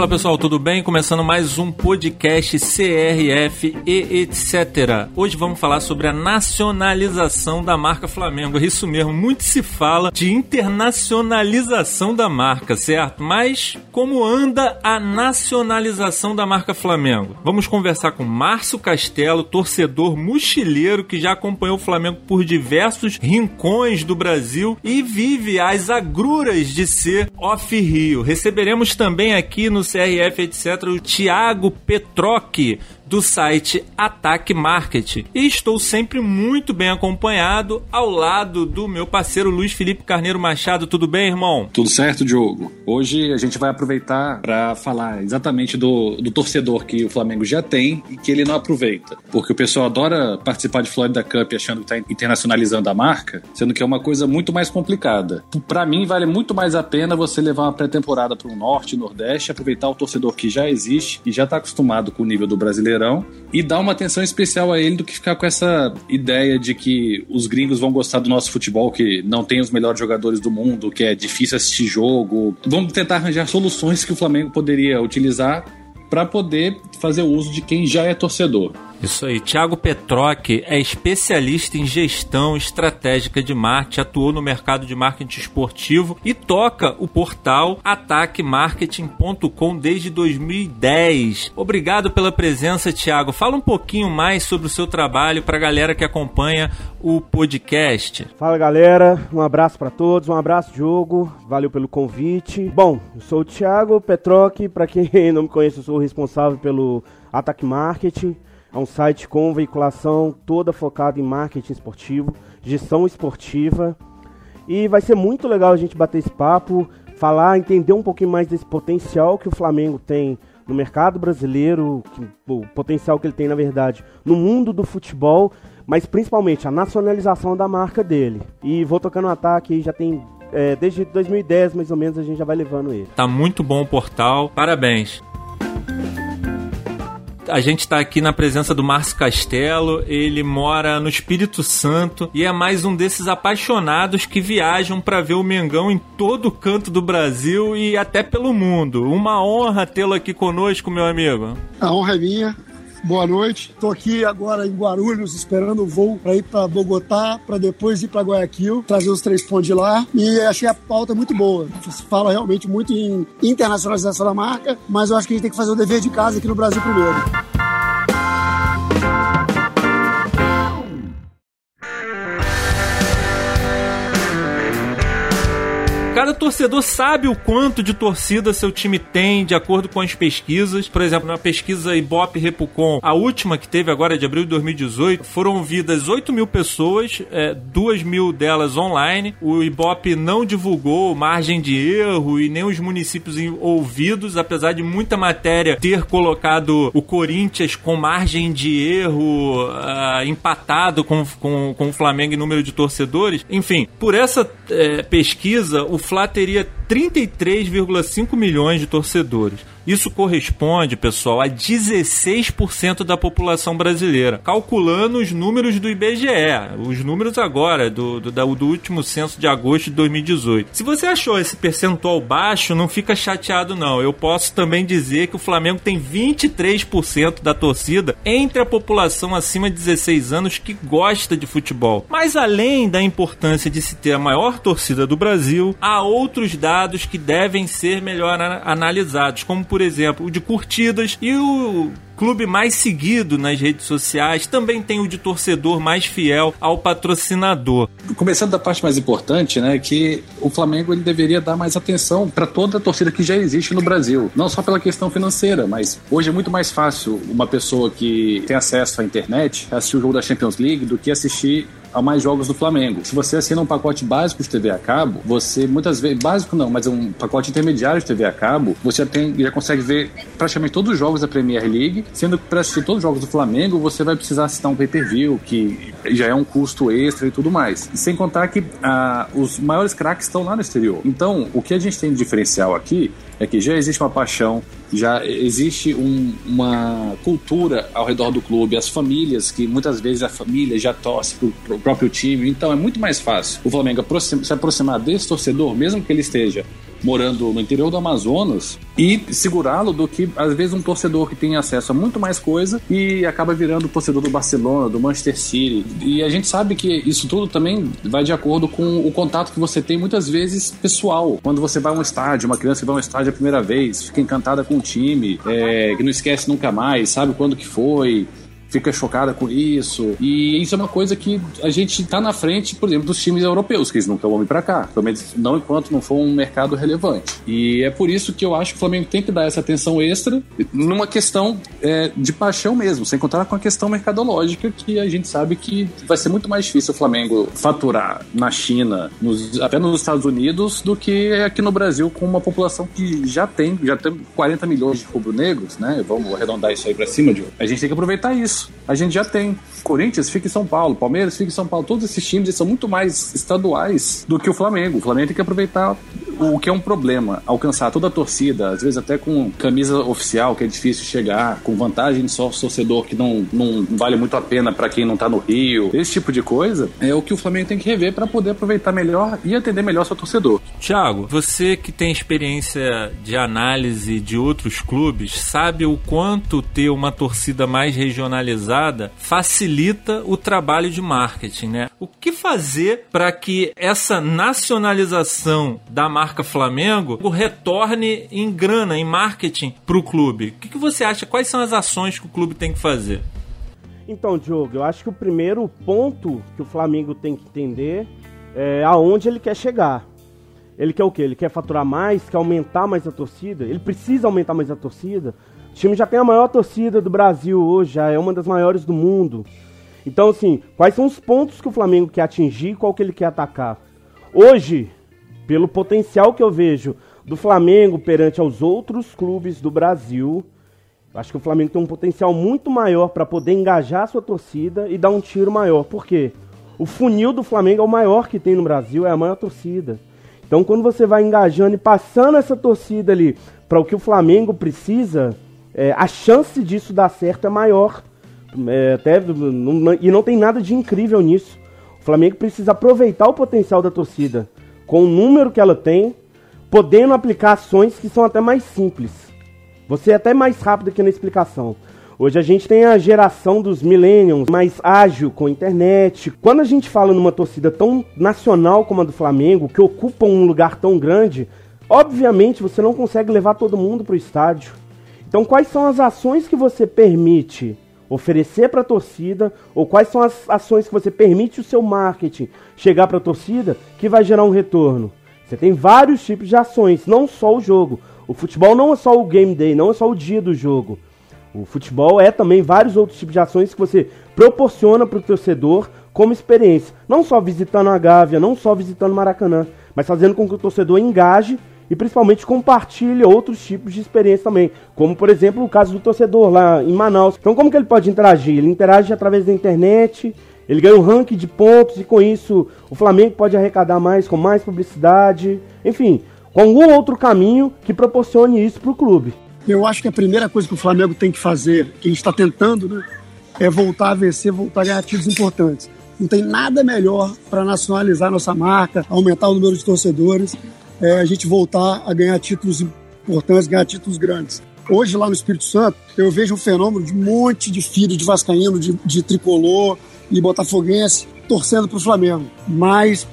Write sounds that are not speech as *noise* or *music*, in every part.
Fala pessoal, tudo bem? Começando mais um podcast CRF e etc. Hoje vamos falar sobre a nacionalização da marca Flamengo. É isso mesmo, muito se fala de internacionalização da marca, certo? Mas como anda a nacionalização da marca Flamengo? Vamos conversar com Márcio Castelo, torcedor mochileiro que já acompanhou o Flamengo por diversos rincões do Brasil e vive as agruras de ser off-Rio. Receberemos também aqui no CRF, etc., o Thiago Petroc, do site Ataque Market. E estou sempre muito bem acompanhado ao lado do meu parceiro Luiz Felipe Carneiro Machado. Tudo bem, irmão? Tudo certo, Diogo. Hoje a gente vai aproveitar para falar exatamente do, do torcedor que o Flamengo já tem e que ele não aproveita. Porque o pessoal adora participar de Florida Cup achando que está internacionalizando a marca, sendo que é uma coisa muito mais complicada. Para mim, vale muito mais a pena você levar uma pré-temporada para o Norte Nordeste, aproveitar o torcedor que já existe e já está acostumado com o nível do brasileiro Brasileirão e dar uma atenção especial a ele do que ficar com essa ideia de que os gringos vão gostar do nosso futebol, que não tem os melhores jogadores do mundo, que é difícil assistir jogo. Vamos tentar arranjar soluções que o Flamengo poderia utilizar para poder fazer uso de quem já é torcedor. Isso aí. Tiago Petroc é especialista em gestão estratégica de marketing, atuou no mercado de marketing esportivo e toca o portal ataquemarketing.com desde 2010. Obrigado pela presença, Tiago. Fala um pouquinho mais sobre o seu trabalho para a galera que acompanha o podcast. Fala, galera. Um abraço para todos. Um abraço, Diogo. Valeu pelo convite. Bom, eu sou o Tiago Petroc. Para quem *laughs* não me conhece, eu sou o responsável pelo Ataque Marketing. É um site com veiculação toda focada em marketing esportivo, gestão esportiva. E vai ser muito legal a gente bater esse papo, falar, entender um pouquinho mais desse potencial que o Flamengo tem no mercado brasileiro, que, o potencial que ele tem, na verdade, no mundo do futebol, mas principalmente a nacionalização da marca dele. E vou tocando um ataque, já tem é, desde 2010 mais ou menos a gente já vai levando ele. Tá muito bom o portal, parabéns a gente está aqui na presença do Márcio Castelo. Ele mora no Espírito Santo e é mais um desses apaixonados que viajam para ver o Mengão em todo canto do Brasil e até pelo mundo. Uma honra tê-lo aqui conosco, meu amigo. A honra é minha. Boa noite. Estou aqui agora em Guarulhos esperando o voo para ir para Bogotá, para depois ir para Guayaquil, trazer os três pontos de lá. E achei a pauta muito boa. Você fala realmente muito em internacionalização da marca, mas eu acho que a gente tem que fazer o dever de casa aqui no Brasil primeiro. Cada torcedor sabe o quanto de torcida seu time tem, de acordo com as pesquisas. Por exemplo, na pesquisa Ibope Repucon, a última que teve agora de abril de 2018, foram ouvidas 8 mil pessoas, é, 2 mil delas online. O Ibope não divulgou margem de erro e nem os municípios ouvidos, apesar de muita matéria ter colocado o Corinthians com margem de erro uh, empatado com, com, com o Flamengo em número de torcedores. Enfim, por essa é, pesquisa, o Fla teria 33,5 milhões de torcedores. Isso corresponde, pessoal, a 16% da população brasileira, calculando os números do IBGE, os números agora do, do, do, último censo de agosto de 2018. Se você achou esse percentual baixo, não fica chateado não. Eu posso também dizer que o Flamengo tem 23% da torcida entre a população acima de 16 anos que gosta de futebol. Mas além da importância de se ter a maior torcida do Brasil, há outros dados que devem ser melhor analisados, como por exemplo, o de curtidas e o clube mais seguido nas redes sociais, também tem o de torcedor mais fiel ao patrocinador. Começando da parte mais importante, né, que o Flamengo ele deveria dar mais atenção para toda a torcida que já existe no Brasil, não só pela questão financeira, mas hoje é muito mais fácil uma pessoa que tem acesso à internet assistir o jogo da Champions League do que assistir a mais jogos do Flamengo. Se você assina um pacote básico de TV a cabo, você muitas vezes, básico não, mas um pacote intermediário de TV a cabo, você já, tem, já consegue ver praticamente todos os jogos da Premier League, sendo que para assistir todos os jogos do Flamengo, você vai precisar assinar um pay-per-view, que já é um custo extra e tudo mais. Sem contar que ah, os maiores craques estão lá no exterior. Então, o que a gente tem de diferencial aqui é que já existe uma paixão, já existe um, uma cultura ao redor do clube, as famílias, que muitas vezes a família já torce para o próprio time, então é muito mais fácil o Flamengo se aproximar desse torcedor, mesmo que ele esteja morando no interior do Amazonas e segurá-lo do que, às vezes, um torcedor que tem acesso a muito mais coisa e acaba virando torcedor do Barcelona, do Manchester City. E a gente sabe que isso tudo também vai de acordo com o contato que você tem, muitas vezes, pessoal. Quando você vai a um estádio, uma criança que vai a um estádio a primeira vez, fica encantada com o time, é, que não esquece nunca mais, sabe quando que foi, fica chocada com isso. E isso é uma coisa que a gente tá na frente, por exemplo, dos times europeus, que eles nunca vão vir para cá. Pelo menos não enquanto não for um mercado relevante. E é por isso que eu acho que o Flamengo tem que dar essa atenção extra numa questão é, de paixão mesmo, sem contar com a questão mercadológica, que a gente sabe que vai ser muito mais difícil o Flamengo faturar na China, nos, até nos Estados Unidos, do que aqui no Brasil, com uma população que já tem, já tem 40 milhões de rubro-negros, né? Vamos arredondar isso aí para cima, de A gente tem que aproveitar isso a gente já tem. Corinthians fica em São Paulo, Palmeiras fica em São Paulo. Todos esses times são muito mais estaduais do que o Flamengo. O Flamengo tem que aproveitar o que é um problema, alcançar toda a torcida, às vezes até com camisa oficial, que é difícil chegar, com vantagem só torcedor que não, não vale muito a pena para quem não tá no Rio. Esse tipo de coisa é o que o Flamengo tem que rever para poder aproveitar melhor e atender melhor seu torcedor. Tiago, você que tem experiência de análise de outros clubes, sabe o quanto ter uma torcida mais regionalizada facilita o trabalho de marketing, né? O que fazer para que essa nacionalização da marca marca Flamengo retorne em grana, em marketing para o clube. O que, que você acha? Quais são as ações que o clube tem que fazer? Então, Diogo, eu acho que o primeiro ponto que o Flamengo tem que entender é aonde ele quer chegar. Ele quer o quê? Ele quer faturar mais, quer aumentar mais a torcida? Ele precisa aumentar mais a torcida? O time já tem a maior torcida do Brasil hoje, já é uma das maiores do mundo. Então, assim, quais são os pontos que o Flamengo quer atingir e qual que ele quer atacar? Hoje, pelo potencial que eu vejo do Flamengo perante aos outros clubes do Brasil, acho que o Flamengo tem um potencial muito maior para poder engajar a sua torcida e dar um tiro maior. Por quê? O funil do Flamengo é o maior que tem no Brasil, é a maior torcida. Então, quando você vai engajando e passando essa torcida ali para o que o Flamengo precisa, é, a chance disso dar certo é maior. É, até, não, e não tem nada de incrível nisso. O Flamengo precisa aproveitar o potencial da torcida com o número que ela tem, podendo aplicar ações que são até mais simples. Você é até mais rápido aqui na explicação. Hoje a gente tem a geração dos millennials mais ágil com a internet. Quando a gente fala numa torcida tão nacional como a do Flamengo, que ocupa um lugar tão grande, obviamente você não consegue levar todo mundo para o estádio. Então, quais são as ações que você permite oferecer para a torcida, ou quais são as ações que você permite o seu marketing chegar para a torcida que vai gerar um retorno. Você tem vários tipos de ações, não só o jogo. O futebol não é só o game day, não é só o dia do jogo. O futebol é também vários outros tipos de ações que você proporciona para o torcedor como experiência. Não só visitando a Gávea, não só visitando Maracanã, mas fazendo com que o torcedor engaje e principalmente compartilha outros tipos de experiência também, como por exemplo o caso do torcedor lá em Manaus. Então como que ele pode interagir? Ele interage através da internet, ele ganha um ranking de pontos e com isso o Flamengo pode arrecadar mais com mais publicidade, enfim, com algum outro caminho que proporcione isso para o clube. Eu acho que a primeira coisa que o Flamengo tem que fazer, que a gente está tentando, né, é voltar a vencer, voltar a ganhar títulos importantes. Não tem nada melhor para nacionalizar nossa marca, aumentar o número de torcedores é, a gente voltar a ganhar títulos importantes, ganhar títulos grandes. Hoje, lá no Espírito Santo, eu vejo um fenômeno de um monte de filho de vascaíno, de, de tricolor e botafoguense torcendo para o Flamengo. Mas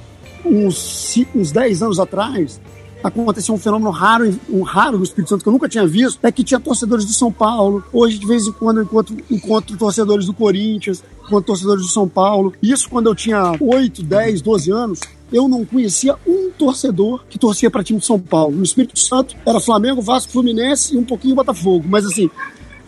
uns, uns 10 anos atrás, aconteceu um fenômeno raro, um raro no Espírito Santo que eu nunca tinha visto, é que tinha torcedores do São Paulo. Hoje, de vez em quando, eu encontro, encontro torcedores do Corinthians, encontro torcedores do São Paulo. Isso quando eu tinha 8, 10, 12 anos eu não conhecia um torcedor que torcia para time de São Paulo. No Espírito Santo era Flamengo, Vasco, Fluminense e um pouquinho Botafogo. Mas assim,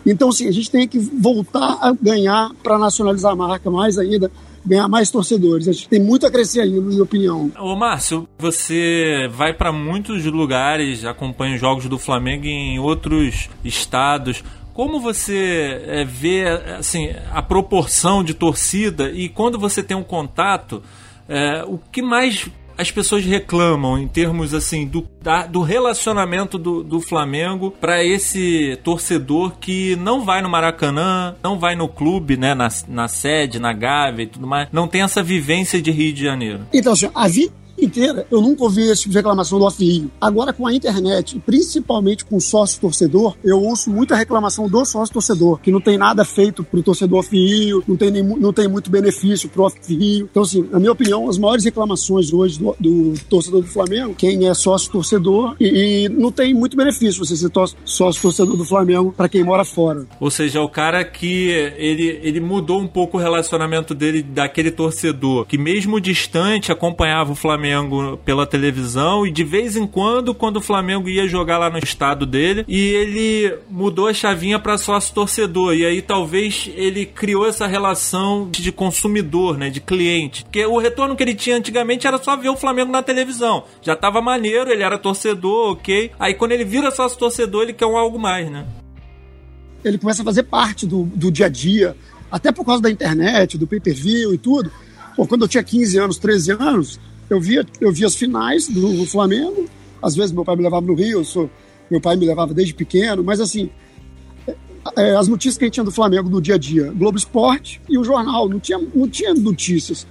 então assim, a gente tem que voltar a ganhar para nacionalizar a marca mais ainda, ganhar mais torcedores. A gente tem muito a crescer ainda, na minha opinião. Ô Márcio, você vai para muitos lugares, acompanha os jogos do Flamengo em outros estados. Como você é, vê assim, a proporção de torcida e quando você tem um contato é, o que mais as pessoas reclamam em termos assim do, da, do relacionamento do, do Flamengo para esse torcedor que não vai no Maracanã, não vai no clube, né, na, na sede, na Gávea e tudo mais, não tem essa vivência de Rio de Janeiro. Então, assim, a, vi, inteira, eu nunca ouvi esse tipo de reclamação do off-rio. Agora, com a internet, principalmente com o sócio-torcedor, eu ouço muita reclamação do sócio-torcedor, que não tem nada feito pro torcedor off-rio, não tem, nem, não tem muito benefício pro off-rio. Então, assim, na minha opinião, as maiores reclamações hoje do, do torcedor do Flamengo, quem é sócio-torcedor, e, e, não tem muito benefício você ser sócio-torcedor do Flamengo para quem mora fora. Ou seja, o cara que ele, ele mudou um pouco o relacionamento dele daquele torcedor, que mesmo distante acompanhava o Flamengo pela televisão e de vez em quando, quando o Flamengo ia jogar lá no estado dele, e ele mudou a chavinha para sócio torcedor. E aí talvez ele criou essa relação de consumidor, né, de cliente. Porque o retorno que ele tinha antigamente era só ver o Flamengo na televisão. Já tava maneiro, ele era torcedor, ok. Aí quando ele vira sócio torcedor, ele quer um algo mais, né? Ele começa a fazer parte do, do dia a dia, até por causa da internet, do pay-per-view e tudo. Pô, quando eu tinha 15 anos, 13 anos, eu via, eu via as finais do Flamengo. Às vezes meu pai me levava no Rio, sou, meu pai me levava desde pequeno, mas assim, é, as notícias que a gente tinha do Flamengo no dia a dia, Globo Esporte e o jornal, não tinha, não tinha notícias.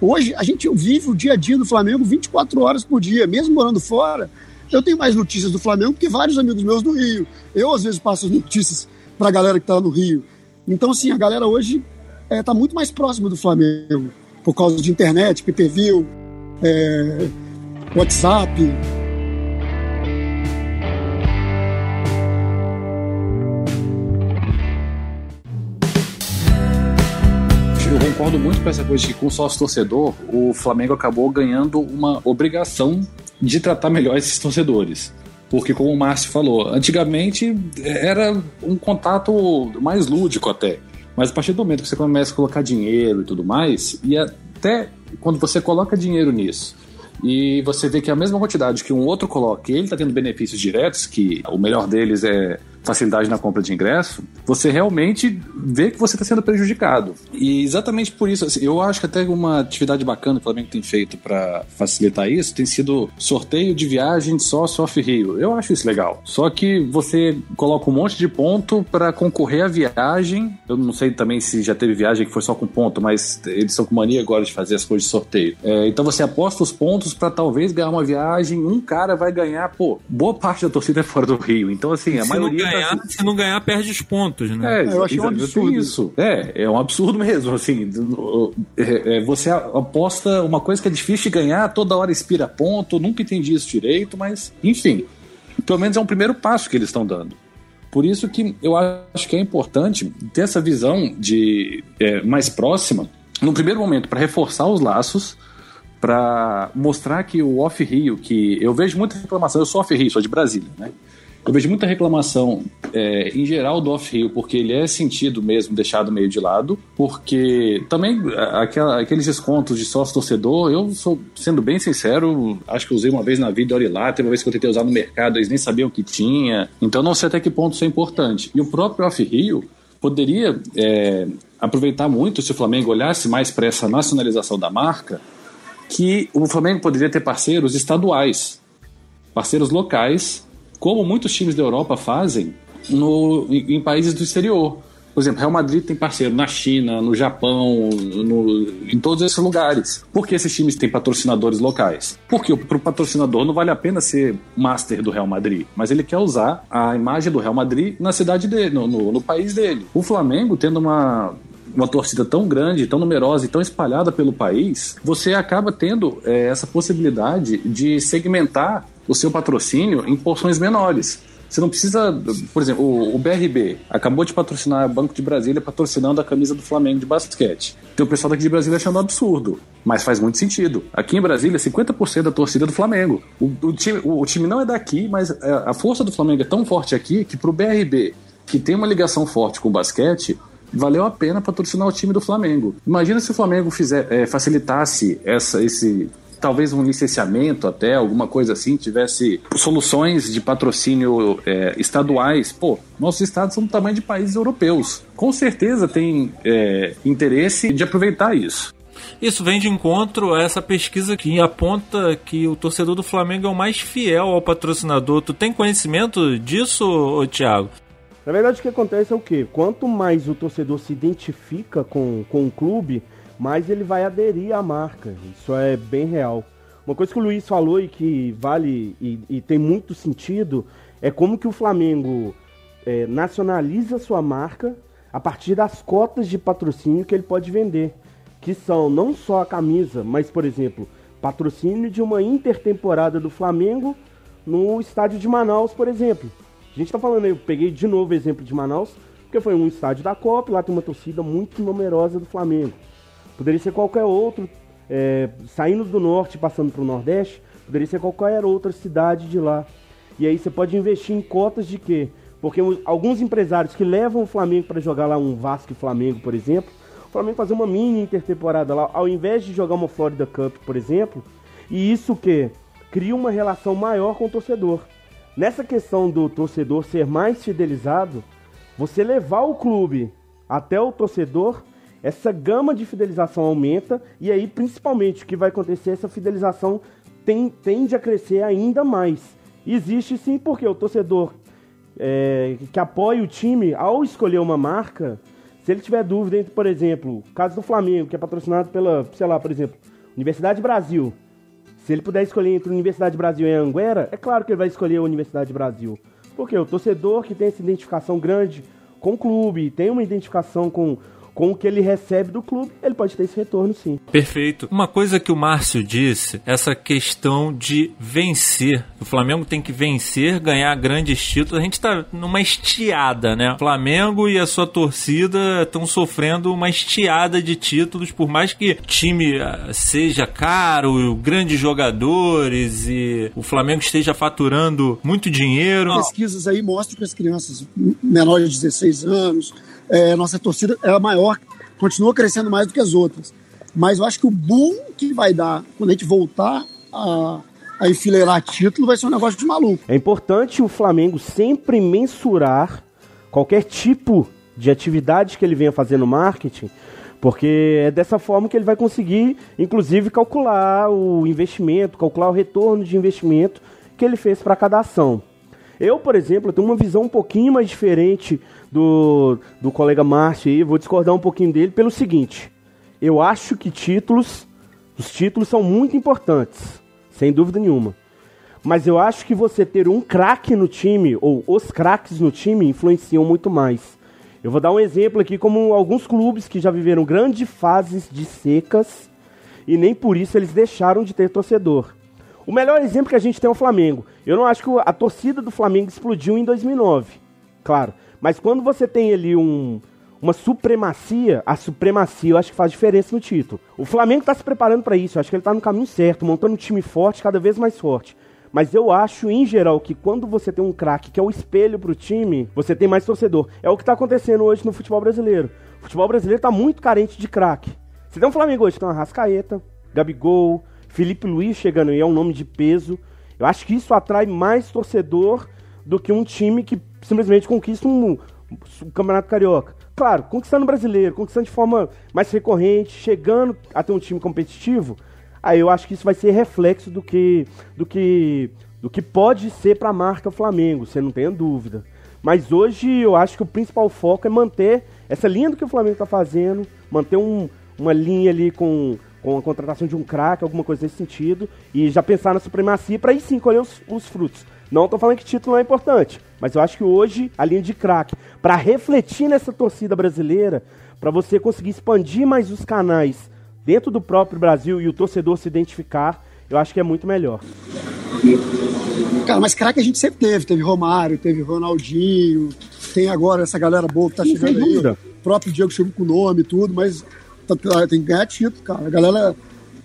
Hoje a gente vive o dia a dia do Flamengo 24 horas por dia, mesmo morando fora. Eu tenho mais notícias do Flamengo que vários amigos meus do Rio. Eu às vezes passo as notícias para a galera que está no Rio. Então, assim, a galera hoje está é, tá muito mais próxima do Flamengo por causa de internet, PPV, é, WhatsApp. Eu concordo muito com essa coisa de que com sócio torcedor, o Flamengo acabou ganhando uma obrigação de tratar melhor esses torcedores. Porque, como o Márcio falou, antigamente era um contato mais lúdico até. Mas a partir do momento que você começa a colocar dinheiro e tudo mais, e até quando você coloca dinheiro nisso, e você vê que a mesma quantidade que um outro coloca, ele está tendo benefícios diretos, que o melhor deles é facilidade na compra de ingresso, você realmente vê que você está sendo prejudicado. E exatamente por isso, assim, eu acho que até uma atividade bacana que o Flamengo tem feito para facilitar isso tem sido sorteio de viagem sócio off-Rio. Eu acho isso legal. Só que você coloca um monte de ponto para concorrer à viagem. Eu não sei também se já teve viagem que foi só com ponto, mas eles são com mania agora de fazer as coisas de sorteio. É, então você aposta os pontos para talvez ganhar uma viagem. Um cara vai ganhar, pô, boa parte da torcida é fora do Rio. Então, assim, a se maioria. Não ganhar, Se não ganhar, perde os pontos, né? É, eu achei um absurdo. Isso. É, é um absurdo mesmo. Assim, é, é, você aposta uma coisa que é difícil de ganhar, toda hora expira ponto. Nunca entendi isso direito, mas, enfim. Pelo menos é um primeiro passo que eles estão dando. Por isso que eu acho que é importante ter essa visão de é, mais próxima, no primeiro momento, para reforçar os laços, para mostrar que o off-Rio, que eu vejo muita reclamação, eu sou off-Rio, sou de Brasília, né? Eu vejo muita reclamação é, em geral do off-Rio, porque ele é sentido mesmo deixado meio de lado, porque também aquela, aqueles descontos de sócio-torcedor, eu sou, sendo bem sincero, acho que usei uma vez na vida, olha lá, teve uma vez que eu tentei usar no mercado, eles nem sabiam o que tinha, então não sei até que ponto isso é importante. E o próprio off-Rio poderia é, aproveitar muito se o Flamengo olhasse mais para essa nacionalização da marca, que o Flamengo poderia ter parceiros estaduais, parceiros locais, como muitos times da Europa fazem no, em, em países do exterior. Por exemplo, Real Madrid tem parceiro na China, no Japão, no, em todos esses lugares. Por que esses times têm patrocinadores locais? Porque para o patrocinador não vale a pena ser master do Real Madrid, mas ele quer usar a imagem do Real Madrid na cidade dele, no, no, no país dele. O Flamengo, tendo uma uma torcida tão grande, tão numerosa e tão espalhada pelo país, você acaba tendo é, essa possibilidade de segmentar o seu patrocínio em porções menores. Você não precisa, por exemplo, o, o, BRB acabou de patrocinar o Banco de Brasília patrocinando a camisa do Flamengo de basquete. Tem o pessoal daqui de Brasília achando absurdo, mas faz muito sentido. Aqui em Brasília, 50% da torcida é do Flamengo. O, o, time, o, o time não é daqui, mas a, é, a força do Flamengo é tão forte aqui que pro BRB, que tem uma ligação forte com o basquete, valeu a pena patrocinar o time do Flamengo. Imagina se o Flamengo fizer, é, facilitasse essa, esse talvez um licenciamento até, alguma coisa assim, tivesse soluções de patrocínio é, estaduais. Pô, nossos estados são do tamanho de países europeus. Com certeza tem é, interesse de aproveitar isso. Isso vem de encontro a essa pesquisa que aponta que o torcedor do Flamengo é o mais fiel ao patrocinador. Tu tem conhecimento disso, Thiago? Na verdade, o que acontece é o quê? Quanto mais o torcedor se identifica com, com o clube, mais ele vai aderir à marca. Isso é bem real. Uma coisa que o Luiz falou e que vale e, e tem muito sentido é como que o Flamengo é, nacionaliza sua marca a partir das cotas de patrocínio que ele pode vender, que são não só a camisa, mas, por exemplo, patrocínio de uma intertemporada do Flamengo no estádio de Manaus, por exemplo. A gente está falando, eu peguei de novo o exemplo de Manaus, porque foi um estádio da Copa, lá tem uma torcida muito numerosa do Flamengo. Poderia ser qualquer outro, é, saindo do norte passando para o nordeste, poderia ser qualquer outra cidade de lá. E aí você pode investir em cotas de quê? Porque alguns empresários que levam o Flamengo para jogar lá um Vasco e Flamengo, por exemplo, o Flamengo fazer uma mini intertemporada lá, ao invés de jogar uma Florida Cup, por exemplo, e isso que cria uma relação maior com o torcedor. Nessa questão do torcedor ser mais fidelizado, você levar o clube até o torcedor, essa gama de fidelização aumenta e aí principalmente o que vai acontecer, essa fidelização tem, tende a crescer ainda mais. Existe sim porque o torcedor é, que apoia o time, ao escolher uma marca, se ele tiver dúvida entre, por exemplo, o caso do Flamengo, que é patrocinado pela, sei lá, por exemplo, Universidade Brasil. Se ele puder escolher entre Universidade Brasil e Anguera, é claro que ele vai escolher a Universidade Brasil. Porque o torcedor que tem essa identificação grande com o clube, tem uma identificação com com o que ele recebe do clube, ele pode ter esse retorno sim. Perfeito. Uma coisa que o Márcio disse, essa questão de vencer. O Flamengo tem que vencer, ganhar grandes títulos. A gente tá numa estiada, né? O Flamengo e a sua torcida estão sofrendo uma estiada de títulos, por mais que o time ah, seja caro, grandes jogadores e o Flamengo esteja faturando muito dinheiro. Pesquisas aí mostram que as crianças menores de 16 anos, é, nossa torcida é a maior, continua crescendo mais do que as outras. Mas eu acho que o boom que vai dar quando a gente voltar a, a enfileirar título vai ser um negócio de maluco. É importante o Flamengo sempre mensurar qualquer tipo de atividade que ele venha fazer no marketing, porque é dessa forma que ele vai conseguir, inclusive, calcular o investimento, calcular o retorno de investimento que ele fez para cada ação. Eu, por exemplo, tenho uma visão um pouquinho mais diferente do, do colega Márcio aí, vou discordar um pouquinho dele pelo seguinte. Eu acho que títulos, os títulos são muito importantes, sem dúvida nenhuma. Mas eu acho que você ter um craque no time, ou os craques no time, influenciam muito mais. Eu vou dar um exemplo aqui, como alguns clubes que já viveram grandes fases de secas e nem por isso eles deixaram de ter torcedor. O melhor exemplo que a gente tem é o Flamengo. Eu não acho que a torcida do Flamengo explodiu em 2009. Claro, mas quando você tem ali um, uma supremacia, a supremacia eu acho que faz diferença no título. O Flamengo está se preparando para isso, eu acho que ele está no caminho certo, montando um time forte, cada vez mais forte. Mas eu acho, em geral, que quando você tem um craque que é o espelho para o time, você tem mais torcedor. É o que está acontecendo hoje no futebol brasileiro. O futebol brasileiro está muito carente de craque. Você tem um Flamengo hoje, tem uma Rascaeta, Gabigol, Felipe Luiz chegando aí, é um nome de peso. Eu acho que isso atrai mais torcedor do que um time que simplesmente conquista um, um campeonato carioca. Claro, conquistando brasileiro, conquistando de forma mais recorrente, chegando a ter um time competitivo, aí eu acho que isso vai ser reflexo do que do que do que pode ser para a marca Flamengo, você não tenha dúvida. Mas hoje eu acho que o principal foco é manter essa linha do que o Flamengo está fazendo, manter um, uma linha ali com, com a contratação de um craque, alguma coisa nesse sentido, e já pensar na supremacia para aí sim colher os, os frutos. Não estou falando que título não é importante, mas eu acho que hoje a linha de craque, para refletir nessa torcida brasileira, para você conseguir expandir mais os canais dentro do próprio Brasil e o torcedor se identificar, eu acho que é muito melhor. Cara, mas craque a gente sempre teve. Teve Romário, teve Ronaldinho, tem agora essa galera boa que tá chegando aí. O próprio Diego chegou com o nome e tudo, mas tem que ganhar título, cara. A galera,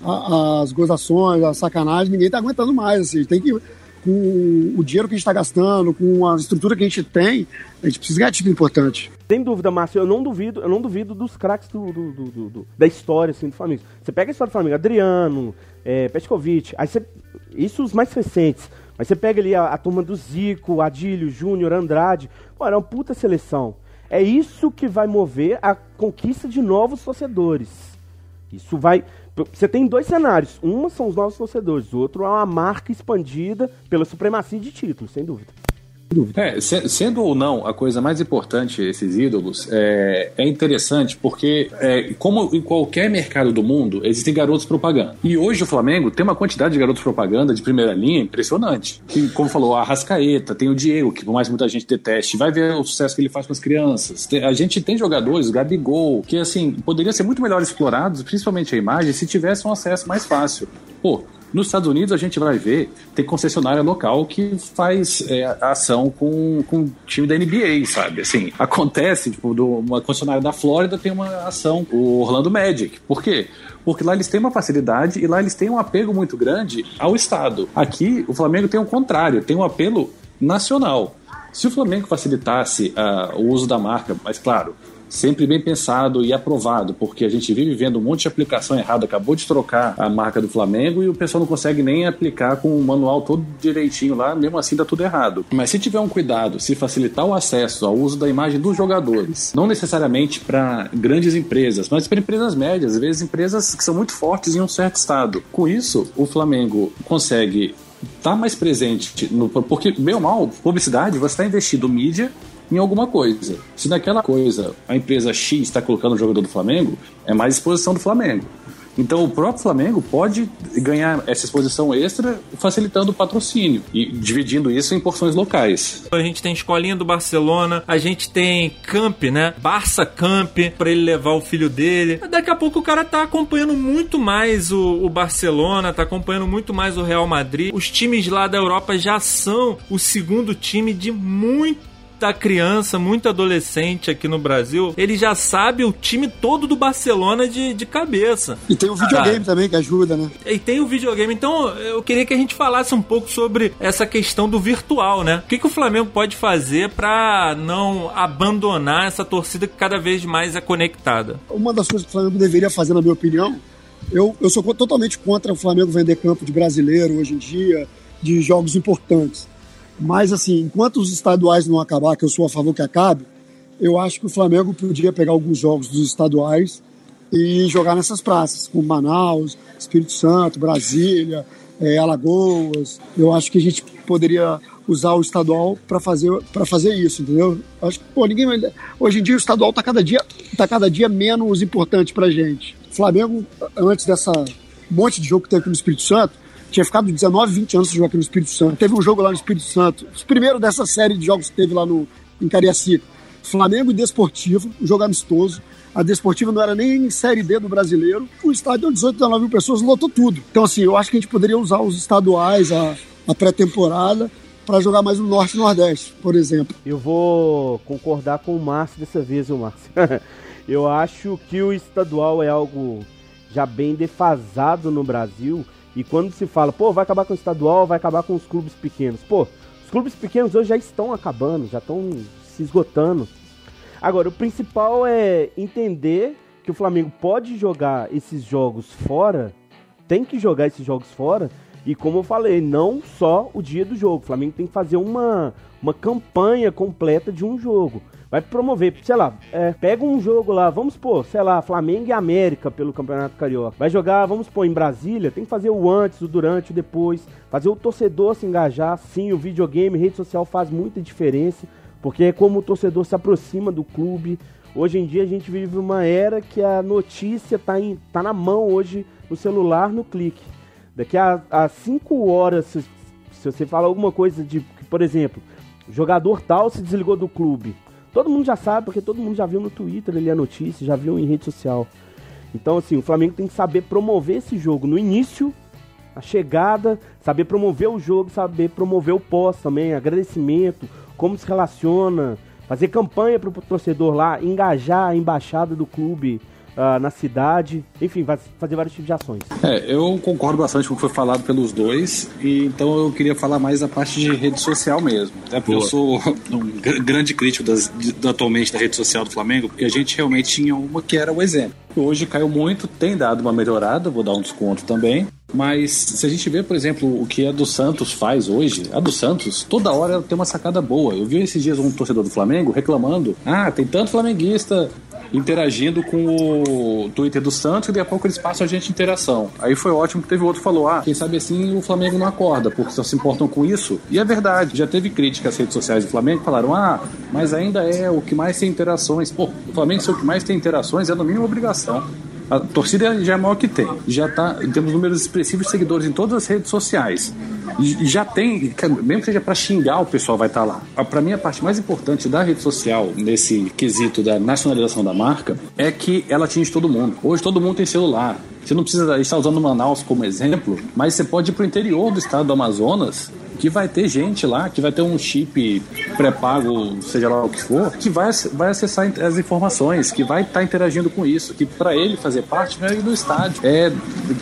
a, as gozações, a sacanagem, ninguém tá aguentando mais, assim. Tem que com o dinheiro que a gente está gastando, com a estrutura que a gente tem, a gente precisa ganhar título importante. Sem dúvida, Márcio, eu não duvido, eu não duvido dos craques do, do, do, do, da história assim, do Flamengo. Você pega a história do Flamengo, Adriano, é, Petkovic, aí você. Isso os mais recentes. Mas você pega ali a, a turma do Zico, Adílio, Júnior, Andrade. Pô, era uma puta seleção. É isso que vai mover a conquista de novos torcedores. Isso vai. Você tem dois cenários. Um são os novos torcedores, o outro é uma marca expandida pela supremacia de títulos, sem dúvida. É, sendo ou não a coisa mais importante esses ídolos, é, é interessante porque, é, como em qualquer mercado do mundo, existem garotos propaganda. E hoje o Flamengo tem uma quantidade de garotos propaganda de primeira linha impressionante. E, como falou, a Rascaeta, tem o Diego, que por mais muita gente deteste, vai ver o sucesso que ele faz com as crianças. A gente tem jogadores, o Gabigol, que assim, poderia ser muito melhor explorados, principalmente a imagem, se tivesse um acesso mais fácil. Pô, nos Estados Unidos, a gente vai ver, tem concessionária local que faz é, ação com, com o time da NBA, sabe? Assim, acontece, tipo, do, uma concessionária da Flórida tem uma ação, o Orlando Magic. Por quê? Porque lá eles têm uma facilidade e lá eles têm um apego muito grande ao Estado. Aqui, o Flamengo tem o contrário, tem um apelo nacional. Se o Flamengo facilitasse uh, o uso da marca, mas claro, sempre bem pensado e aprovado, porque a gente vive vendo um monte de aplicação errada, acabou de trocar a marca do Flamengo e o pessoal não consegue nem aplicar com o manual todo direitinho lá, mesmo assim dá tudo errado. Mas se tiver um cuidado, se facilitar o acesso ao uso da imagem dos jogadores, não necessariamente para grandes empresas, mas para empresas médias, às vezes empresas que são muito fortes em um certo estado. Com isso, o Flamengo consegue tá mais presente no, porque ou mal publicidade você está investindo mídia em alguma coisa. Se naquela coisa a empresa X está colocando o jogador do Flamengo, é mais exposição do Flamengo. Então o próprio Flamengo pode ganhar essa exposição extra facilitando o patrocínio e dividindo isso em porções locais. A gente tem escolinha do Barcelona, a gente tem Camp, né? Barça Camp para ele levar o filho dele. Daqui a pouco o cara tá acompanhando muito mais o, o Barcelona, tá acompanhando muito mais o Real Madrid. Os times lá da Europa já são o segundo time de muito muita criança, muito adolescente aqui no Brasil, ele já sabe o time todo do Barcelona de, de cabeça. E tem o videogame também que ajuda, né? E tem o videogame. Então, eu queria que a gente falasse um pouco sobre essa questão do virtual, né? O que, que o Flamengo pode fazer para não abandonar essa torcida que cada vez mais é conectada? Uma das coisas que o Flamengo deveria fazer, na minha opinião, eu, eu sou totalmente contra o Flamengo vender campo de brasileiro hoje em dia, de jogos importantes. Mas, assim, enquanto os estaduais não acabar, que eu sou a favor que acabe, eu acho que o Flamengo podia pegar alguns jogos dos estaduais e jogar nessas praças, como Manaus, Espírito Santo, Brasília, é, Alagoas. Eu acho que a gente poderia usar o estadual para fazer para fazer isso, entendeu? Acho que pô, ninguém hoje em dia o estadual está cada dia tá cada dia menos importante para gente. Flamengo antes dessa monte de jogo que teve no Espírito Santo, tinha ficado 19, 20 anos sem jogar aqui no Espírito Santo. Teve um jogo lá no Espírito Santo, o primeiro dessa série de jogos que teve lá no, em Cariacica. Flamengo e Desportivo, um jogo amistoso. A Desportiva não era nem Série D do brasileiro. O estádio deu 18, 19 mil pessoas, lotou tudo. Então, assim, eu acho que a gente poderia usar os estaduais, a, a pré-temporada, para jogar mais no Norte e Nordeste, por exemplo. Eu vou concordar com o Márcio dessa vez, o Márcio. *laughs* eu acho que o estadual é algo já bem defasado no Brasil e quando se fala, pô, vai acabar com o estadual, vai acabar com os clubes pequenos. Pô, os clubes pequenos hoje já estão acabando, já estão se esgotando. Agora, o principal é entender que o Flamengo pode jogar esses jogos fora, tem que jogar esses jogos fora, e como eu falei, não só o dia do jogo. O Flamengo tem que fazer uma, uma campanha completa de um jogo vai promover, sei lá, é, pega um jogo lá, vamos pôr, sei lá, Flamengo e América pelo Campeonato Carioca. Vai jogar, vamos pôr, em Brasília, tem que fazer o antes, o durante, o depois, fazer o torcedor se engajar. Sim, o videogame, rede social faz muita diferença, porque é como o torcedor se aproxima do clube. Hoje em dia a gente vive uma era que a notícia tá, em, tá na mão hoje, no celular, no clique. Daqui a 5 horas, se, se você fala alguma coisa de, por exemplo, jogador tal se desligou do clube. Todo mundo já sabe, porque todo mundo já viu no Twitter ali a notícia, já viu em rede social. Então, assim, o Flamengo tem que saber promover esse jogo no início, a chegada, saber promover o jogo, saber promover o pós também, agradecimento, como se relaciona, fazer campanha para o torcedor lá, engajar a embaixada do clube uh, na cidade, enfim, vai fazer vários tipos de ações. É, eu concordo bastante com o que foi falado pelos dois, e então eu queria falar mais da parte de rede social mesmo. Até porque Boa. eu sou *laughs* um grande crítico das, de, atualmente da rede social do Flamengo, porque a gente realmente tinha uma que era o exemplo. Hoje caiu muito, tem dado uma melhorada, vou dar um desconto também. Mas se a gente vê, por exemplo, o que a do Santos faz hoje, a do Santos, toda hora ela tem uma sacada boa. Eu vi esses dias um torcedor do Flamengo reclamando: ah, tem tanto flamenguista interagindo com o Twitter do Santos e daqui a pouco eles passam a gente interação. Aí foi ótimo que teve outro que falou: ah, quem sabe assim o Flamengo não acorda, porque só se importam com isso. E é verdade, já teve crítica às redes sociais do Flamengo falaram: ah, mas ainda é o que mais tem interações. Pô, o Flamengo ser o que mais tem interações é no mínimo obrigação. A torcida já é maior que tem. Já tá, temos números expressivos de seguidores em todas as redes sociais. Já tem, mesmo que seja para xingar, o pessoal vai estar tá lá. Para mim, a parte mais importante da rede social, nesse quesito da nacionalização da marca, é que ela atinge todo mundo. Hoje todo mundo tem celular. Você não precisa estar usando Manaus como exemplo, mas você pode ir para o interior do estado do Amazonas que vai ter gente lá, que vai ter um chip pré-pago, seja lá o que for, que vai, vai acessar as informações, que vai estar tá interagindo com isso, que para ele fazer parte não é ir no estádio, é,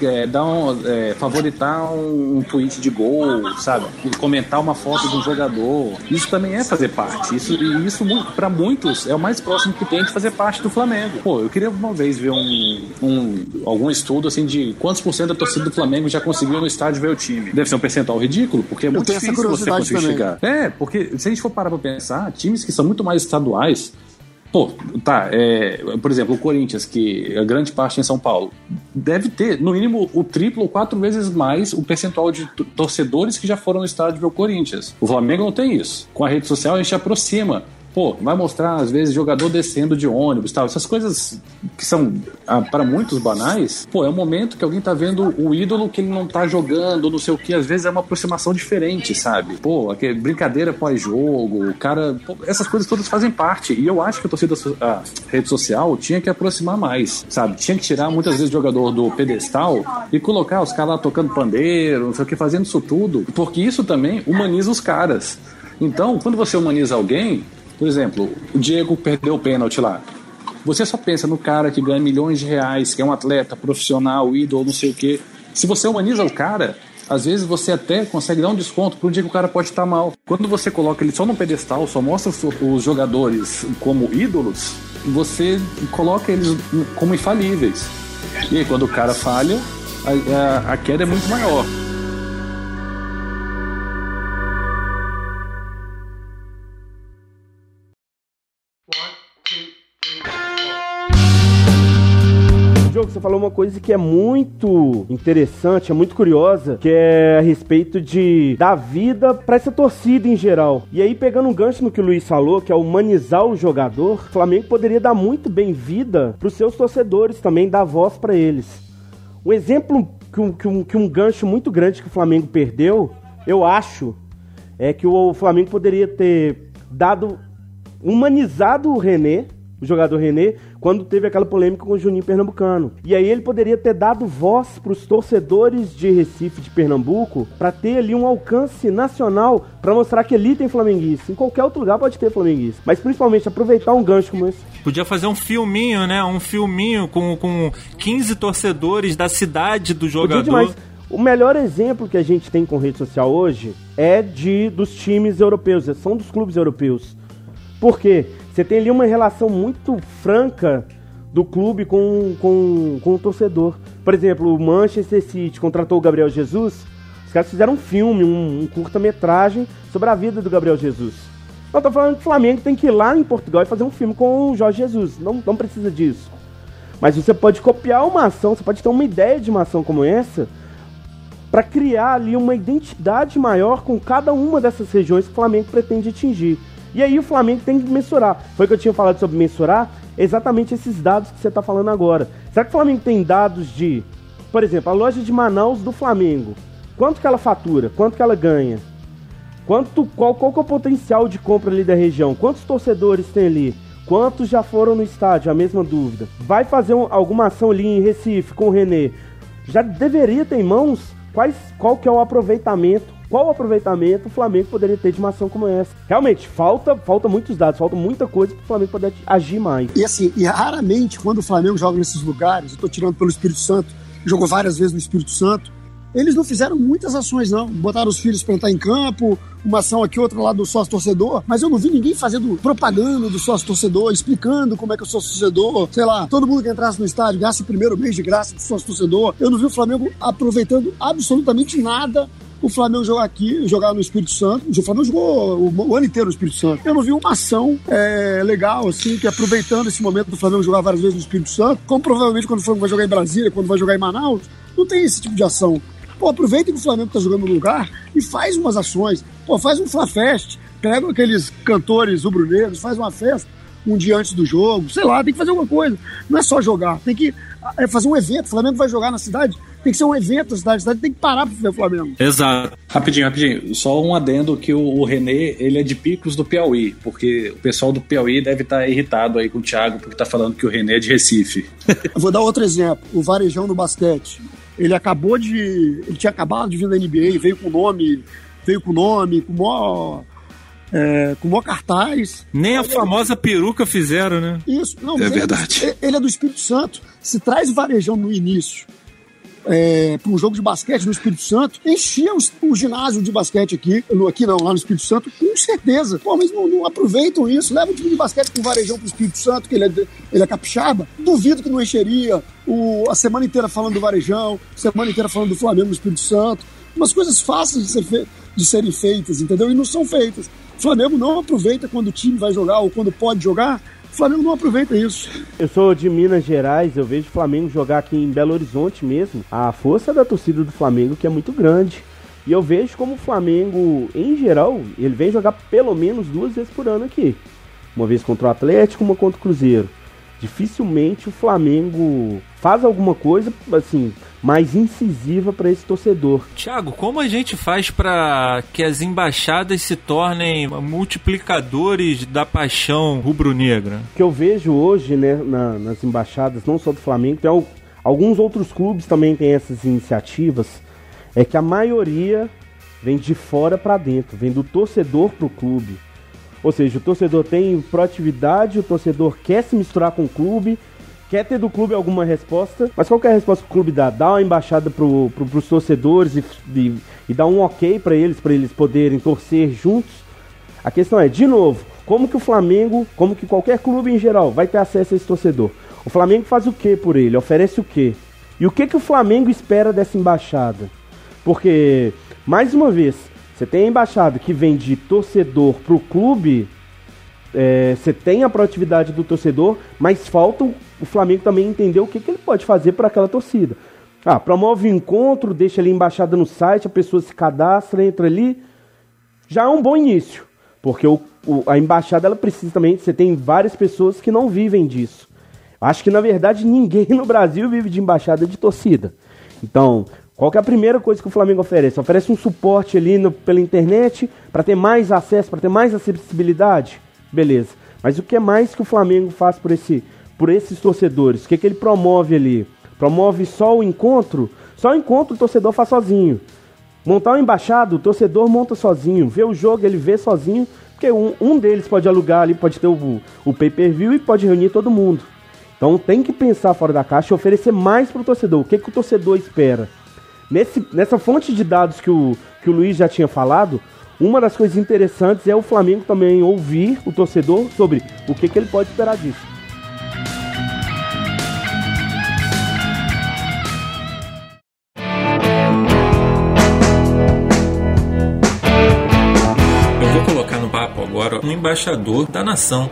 é dar um, é, favoritar um, um, tweet de gol, sabe? Comentar uma foto de um jogador. Isso também é fazer parte. Isso, e isso para muitos é o mais próximo que tem de fazer parte do Flamengo. Pô, eu queria uma vez ver um, um algum estudo assim de quantos por cento da torcida do Flamengo já conseguiu no estádio ver o time. Deve ser um percentual ridículo, porque é muito tem essa curiosidade você também. chegar. É, porque se a gente for parar pra pensar, times que são muito mais estaduais. Pô, tá, é, por exemplo, o Corinthians, que a grande parte é em São Paulo, deve ter, no mínimo, o triplo ou quatro vezes mais o percentual de torcedores que já foram no estádio ver o Corinthians. O Flamengo não tem isso. Com a rede social a gente aproxima Pô, vai mostrar, às vezes, jogador descendo de ônibus tal. Essas coisas que são, ah, para muitos, banais. Pô, é um momento que alguém tá vendo o ídolo que ele não tá jogando, não sei o que. Às vezes é uma aproximação diferente, sabe? Pô, aquele brincadeira pós-jogo, o cara. Pô, essas coisas todas fazem parte. E eu acho que a torcida, a rede social, tinha que aproximar mais, sabe? Tinha que tirar muitas vezes o jogador do pedestal e colocar os caras lá tocando pandeiro, não sei o que, fazendo isso tudo. Porque isso também humaniza os caras. Então, quando você humaniza alguém, por exemplo, o Diego perdeu o pênalti lá. Você só pensa no cara que ganha milhões de reais, que é um atleta profissional, ídolo, não sei o quê. Se você humaniza o cara, às vezes você até consegue dar um desconto para um dia que o cara pode estar mal. Quando você coloca ele só no pedestal, só mostra os jogadores como ídolos, você coloca eles como infalíveis. E aí, quando o cara falha, a, a, a queda é muito maior. Você falou uma coisa que é muito interessante, é muito curiosa, que é a respeito de dar vida para essa torcida em geral. E aí, pegando um gancho no que o Luiz falou, que é humanizar o jogador, o Flamengo poderia dar muito bem vida para os seus torcedores também, dar voz para eles. Um exemplo que um, que, um, que um gancho muito grande que o Flamengo perdeu, eu acho, é que o Flamengo poderia ter dado humanizado o René o jogador René, quando teve aquela polêmica com o Juninho Pernambucano. E aí ele poderia ter dado voz para os torcedores de Recife, de Pernambuco, para ter ali um alcance nacional, para mostrar que ali tem flamenguista. Em qualquer outro lugar pode ter flamenguista. Mas principalmente aproveitar um gancho como esse. Podia fazer um filminho, né? Um filminho com, com 15 torcedores da cidade do jogador. O melhor exemplo que a gente tem com rede social hoje é de dos times europeus, são dos clubes europeus. Por quê? Você tem ali uma relação muito franca do clube com, com, com o torcedor. Por exemplo, o Manchester City contratou o Gabriel Jesus. Os caras fizeram um filme, um, um curta-metragem sobre a vida do Gabriel Jesus. Eu tô falando que o Flamengo tem que ir lá em Portugal e fazer um filme com o Jorge Jesus. Não, não precisa disso. Mas você pode copiar uma ação, você pode ter uma ideia de uma ação como essa para criar ali uma identidade maior com cada uma dessas regiões que o Flamengo pretende atingir. E aí o Flamengo tem que mensurar. Foi que eu tinha falado sobre mensurar exatamente esses dados que você está falando agora. Será que o Flamengo tem dados de, por exemplo, a loja de Manaus do Flamengo? Quanto que ela fatura? Quanto que ela ganha? Quanto, qual, qual que é o potencial de compra ali da região? Quantos torcedores tem ali? Quantos já foram no estádio? A mesma dúvida. Vai fazer um, alguma ação ali em Recife com o Renê? Já deveria ter em mãos quais, qual que é o aproveitamento qual aproveitamento o Flamengo poderia ter de uma ação como essa. Realmente, falta, falta muitos dados, falta muita coisa para o Flamengo poder agir mais. E assim, e raramente quando o Flamengo joga nesses lugares, eu tô tirando pelo Espírito Santo, jogou várias vezes no Espírito Santo, eles não fizeram muitas ações, não. Botaram os filhos para entrar em campo, uma ação aqui, outra lá do sócio torcedor, mas eu não vi ninguém fazendo propaganda do sócio torcedor, explicando como é que o sócio torcedor, sei lá, todo mundo que entrasse no estádio gaste o primeiro mês de graça do sócio torcedor. Eu não vi o Flamengo aproveitando absolutamente nada o Flamengo jogar aqui, jogar no Espírito Santo. O Flamengo jogou o, o ano inteiro no Espírito Santo. Eu não vi uma ação é, legal, assim, que aproveitando esse momento do Flamengo jogar várias vezes no Espírito Santo, como provavelmente quando o Flamengo vai jogar em Brasília, quando vai jogar em Manaus, não tem esse tipo de ação. Pô, aproveita que o Flamengo tá jogando no lugar e faz umas ações. Pô, faz um Flafest, pega aqueles cantores rubro-negros, faz uma festa um dia antes do jogo, sei lá, tem que fazer alguma coisa. Não é só jogar, tem que é fazer um evento. O Flamengo vai jogar na cidade, tem que ser um evento na cidade, a cidade tem que parar para ver o Flamengo. Exato. Rapidinho, rapidinho. Só um adendo que o, o Renê, ele é de Picos do Piauí, porque o pessoal do Piauí deve estar tá irritado aí com o Thiago, porque tá falando que o Renê é de Recife. *laughs* Eu vou dar outro exemplo. O Varejão no basquete. Ele acabou de... Ele tinha acabado de vir da NBA, veio com nome... Veio com nome, com maior é, com o maior cartaz. Nem a famosa peruca fizeram, né? Isso, não, é verdade. Ele, ele, é do Espírito Santo. Se traz o varejão no início é, para um jogo de basquete no Espírito Santo, enchia os, o ginásio de basquete aqui, no, aqui não, lá no Espírito Santo, com certeza. Pô, mas não, não aproveitam isso, leva o time de basquete com o varejão para o Espírito Santo, que ele é, ele é capixaba. Duvido que não encheria o, a semana inteira falando do varejão, semana inteira falando do Flamengo no Espírito Santo. Umas coisas fáceis de, ser de serem feitas, entendeu? E não são feitas. O Flamengo não aproveita quando o time vai jogar ou quando pode jogar. O Flamengo não aproveita isso. Eu sou de Minas Gerais, eu vejo o Flamengo jogar aqui em Belo Horizonte mesmo. A força da torcida do Flamengo que é muito grande. E eu vejo como o Flamengo, em geral, ele vem jogar pelo menos duas vezes por ano aqui. Uma vez contra o Atlético, uma contra o Cruzeiro dificilmente o Flamengo faz alguma coisa assim mais incisiva para esse torcedor. Thiago, como a gente faz para que as embaixadas se tornem multiplicadores da paixão rubro-negra? O que eu vejo hoje, né, na, nas embaixadas, não só do Flamengo, tem alguns outros clubes também têm essas iniciativas, é que a maioria vem de fora para dentro, vem do torcedor pro clube. Ou seja, o torcedor tem proatividade, o torcedor quer se misturar com o clube, quer ter do clube alguma resposta, mas qual é a resposta que o clube dá? Dá uma embaixada pro, pro, pros torcedores e, e, e dá um ok para eles, para eles poderem torcer juntos. A questão é, de novo, como que o Flamengo, como que qualquer clube em geral vai ter acesso a esse torcedor? O Flamengo faz o que por ele? Oferece o que? E o que que o Flamengo espera dessa embaixada? Porque, mais uma vez, você tem a embaixada que vem de torcedor pro clube, é, você tem a proatividade do torcedor, mas falta o Flamengo também entender o que, que ele pode fazer para aquela torcida. Ah, promove o encontro, deixa ali a embaixada no site, a pessoa se cadastra, entra ali. Já é um bom início, porque o, o, a embaixada ela precisa também. Você tem várias pessoas que não vivem disso. Acho que na verdade *laughs* ninguém no Brasil vive de embaixada de torcida. Então, qual é a primeira coisa que o Flamengo oferece? Oferece um suporte ali no, pela internet para ter mais acesso, para ter mais acessibilidade? Beleza. Mas o que é mais que o Flamengo faz por, esse, por esses torcedores? O que, é que ele promove ali? Promove só o encontro? Só o encontro o torcedor faz sozinho. Montar uma embaixada, o torcedor monta sozinho. Vê o jogo, ele vê sozinho. Porque um, um deles pode alugar ali, pode ter o, o pay-per-view e pode reunir todo mundo. Então tem que pensar fora da caixa e oferecer mais para o torcedor. O que, que o torcedor espera? Nesse, nessa fonte de dados que o, que o Luiz já tinha falado, uma das coisas interessantes é o Flamengo também ouvir o torcedor sobre o que, que ele pode esperar disso. Eu vou colocar no papo agora um embaixador da nação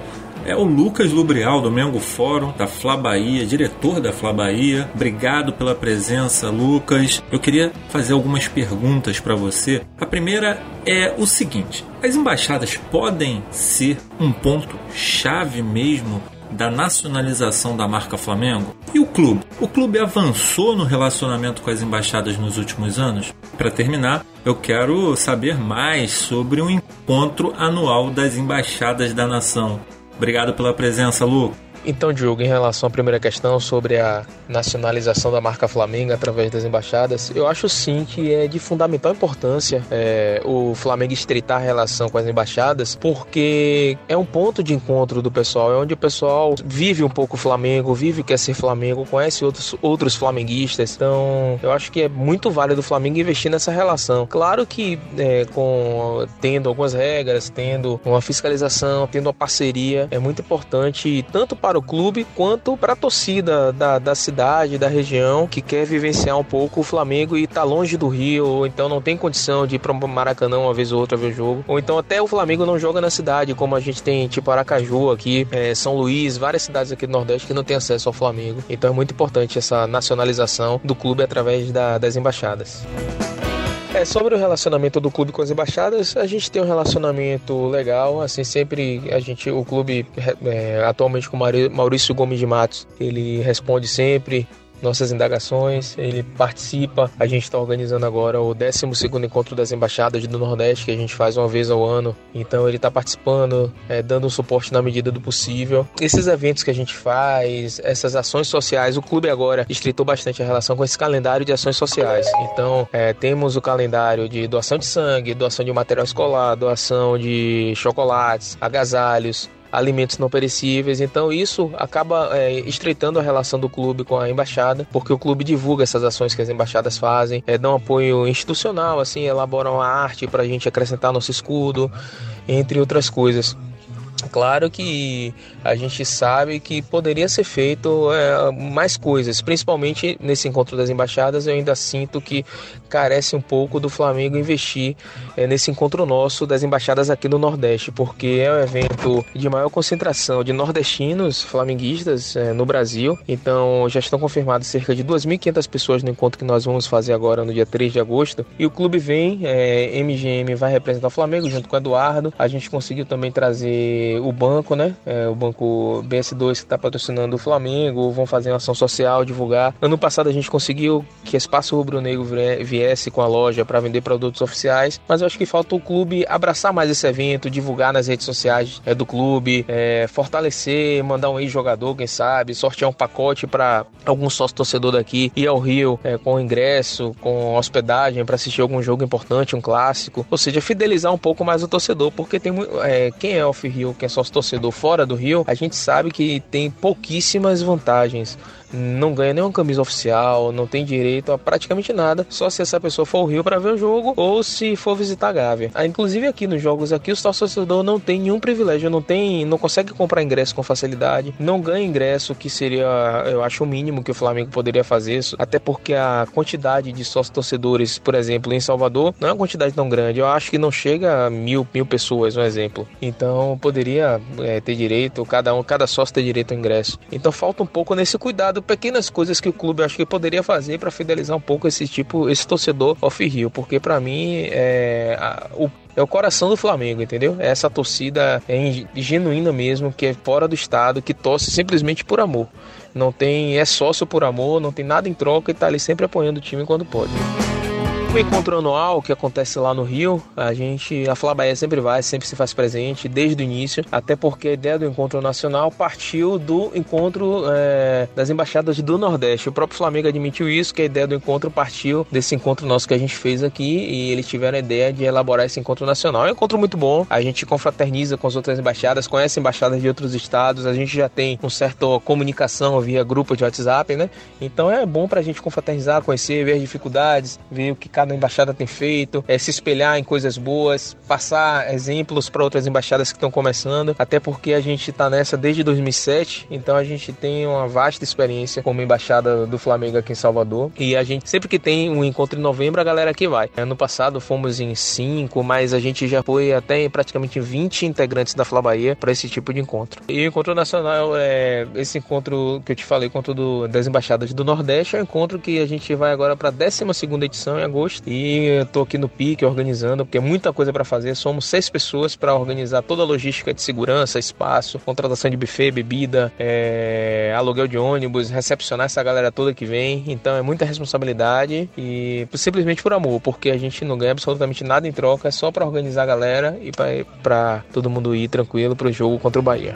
é o Lucas Lubrial, do Mengo Fórum, da Fla Bahia, diretor da Fla Bahia. Obrigado pela presença, Lucas. Eu queria fazer algumas perguntas para você. A primeira é o seguinte: as embaixadas podem ser um ponto chave mesmo da nacionalização da marca Flamengo? E o clube? O clube avançou no relacionamento com as embaixadas nos últimos anos? Para terminar, eu quero saber mais sobre o encontro anual das embaixadas da nação. Obrigado pela presença, Lu. Então, Diogo, em relação à primeira questão sobre a nacionalização da marca Flamengo através das embaixadas, eu acho sim que é de fundamental importância é, o Flamengo estreitar a relação com as embaixadas, porque é um ponto de encontro do pessoal, é onde o pessoal vive um pouco o Flamengo, vive quer ser Flamengo, conhece outros, outros flamenguistas. Então, eu acho que é muito válido o Flamengo investir nessa relação. Claro que é, com tendo algumas regras, tendo uma fiscalização, tendo uma parceria, é muito importante tanto para para o clube quanto para a torcida da, da cidade, da região, que quer vivenciar um pouco o Flamengo e está longe do Rio, ou então não tem condição de ir para o Maracanã uma vez ou outra ver o jogo, ou então até o Flamengo não joga na cidade, como a gente tem tipo Aracaju aqui, é, São Luís, várias cidades aqui do Nordeste que não tem acesso ao Flamengo. Então é muito importante essa nacionalização do clube através da, das embaixadas. É, sobre o relacionamento do clube com as embaixadas, a gente tem um relacionamento legal, assim, sempre a gente, o clube, é, atualmente com Maurício Gomes de Matos, ele responde sempre, nossas indagações, ele participa. A gente está organizando agora o 12 encontro das embaixadas do Nordeste, que a gente faz uma vez ao ano. Então ele está participando, é, dando um suporte na medida do possível. Esses eventos que a gente faz, essas ações sociais, o clube agora estreitou bastante a relação com esse calendário de ações sociais. Então é, temos o calendário de doação de sangue, doação de material escolar, doação de chocolates, agasalhos, alimentos não perecíveis. Então isso acaba é, estreitando a relação do clube com a embaixada, porque o clube divulga essas ações que as embaixadas fazem, é, dão apoio institucional, assim, elaboram a arte para a gente acrescentar nosso escudo, entre outras coisas. Claro que a gente sabe que poderia ser feito é, mais coisas, principalmente nesse encontro das embaixadas. Eu ainda sinto que carece um pouco do Flamengo investir é, nesse encontro nosso das embaixadas aqui no Nordeste, porque é um evento de maior concentração de nordestinos flamenguistas é, no Brasil. Então já estão confirmadas cerca de 2.500 pessoas no encontro que nós vamos fazer agora no dia 3 de agosto. E o clube vem, MGM é, vai representar o Flamengo junto com o Eduardo. A gente conseguiu também trazer o banco, né? É, o banco BS2 que está patrocinando o Flamengo, vão fazer uma ação social, divulgar. Ano passado a gente conseguiu que Espaço Rubro Negro viesse com a loja para vender produtos oficiais, mas eu acho que falta o clube abraçar mais esse evento, divulgar nas redes sociais é, do clube, é, fortalecer, mandar um ex-jogador, quem sabe, sortear um pacote para algum sócio torcedor daqui ir ao Rio é, com ingresso, com hospedagem para assistir algum jogo importante, um clássico, ou seja, fidelizar um pouco mais o torcedor, porque tem é, quem é off-Rio, quem é sócio torcedor fora do Rio, a gente sabe que tem pouquíssimas vantagens não ganha nenhuma camisa oficial, não tem direito a praticamente nada, só se essa pessoa for ao Rio para ver o jogo ou se for visitar a Gávea. Ah, inclusive aqui nos jogos aqui, o torcedor não tem nenhum privilégio, não tem, não consegue comprar ingresso com facilidade, não ganha ingresso, que seria, eu acho, o mínimo que o Flamengo poderia fazer, até porque a quantidade de sócios torcedores, por exemplo, em Salvador, não é uma quantidade tão grande, eu acho que não chega a mil, mil pessoas, um exemplo. Então poderia é, ter direito, cada um, cada sócio ter direito ao ingresso. Então falta um pouco nesse cuidado pequenas coisas que o clube acho que poderia fazer para fidelizar um pouco esse tipo, esse torcedor off-Rio, porque para mim é, a, o é o coração do Flamengo, entendeu? É essa torcida é genuína mesmo, que é fora do estado, que torce simplesmente por amor. Não tem, é sócio por amor, não tem nada em troca e tá ali sempre apoiando o time quando pode. Encontro anual que acontece lá no Rio, a gente, a Flabaia sempre vai, sempre se faz presente desde o início, até porque a ideia do encontro nacional partiu do encontro é, das embaixadas do Nordeste. O próprio Flamengo admitiu isso, que a ideia do encontro partiu desse encontro nosso que a gente fez aqui e eles tiveram a ideia de elaborar esse encontro nacional. É um encontro muito bom, a gente confraterniza com as outras embaixadas, conhece embaixadas de outros estados, a gente já tem um certo comunicação via grupo de WhatsApp, né? Então é bom pra gente confraternizar, conhecer, ver as dificuldades, ver o que cada embaixada tem feito, é, se espelhar em coisas boas, passar exemplos para outras embaixadas que estão começando, até porque a gente está nessa desde 2007, então a gente tem uma vasta experiência como embaixada do Flamengo aqui em Salvador e a gente sempre que tem um encontro em novembro a galera aqui vai. Ano passado fomos em cinco, mas a gente já foi até praticamente 20 integrantes da Fla Bahia para esse tipo de encontro. E o encontro nacional é esse encontro que eu te falei, encontro do, das embaixadas do Nordeste, é um encontro que a gente vai agora para a 12 segunda edição em agosto agosto. E tô aqui no pique organizando, porque é muita coisa para fazer. Somos seis pessoas para organizar toda a logística de segurança, espaço, contratação de buffet, bebida, é, aluguel de ônibus, recepcionar essa galera toda que vem. Então é muita responsabilidade e simplesmente por amor, porque a gente não ganha absolutamente nada em troca, é só para organizar a galera e para todo mundo ir tranquilo pro jogo contra o Bahia.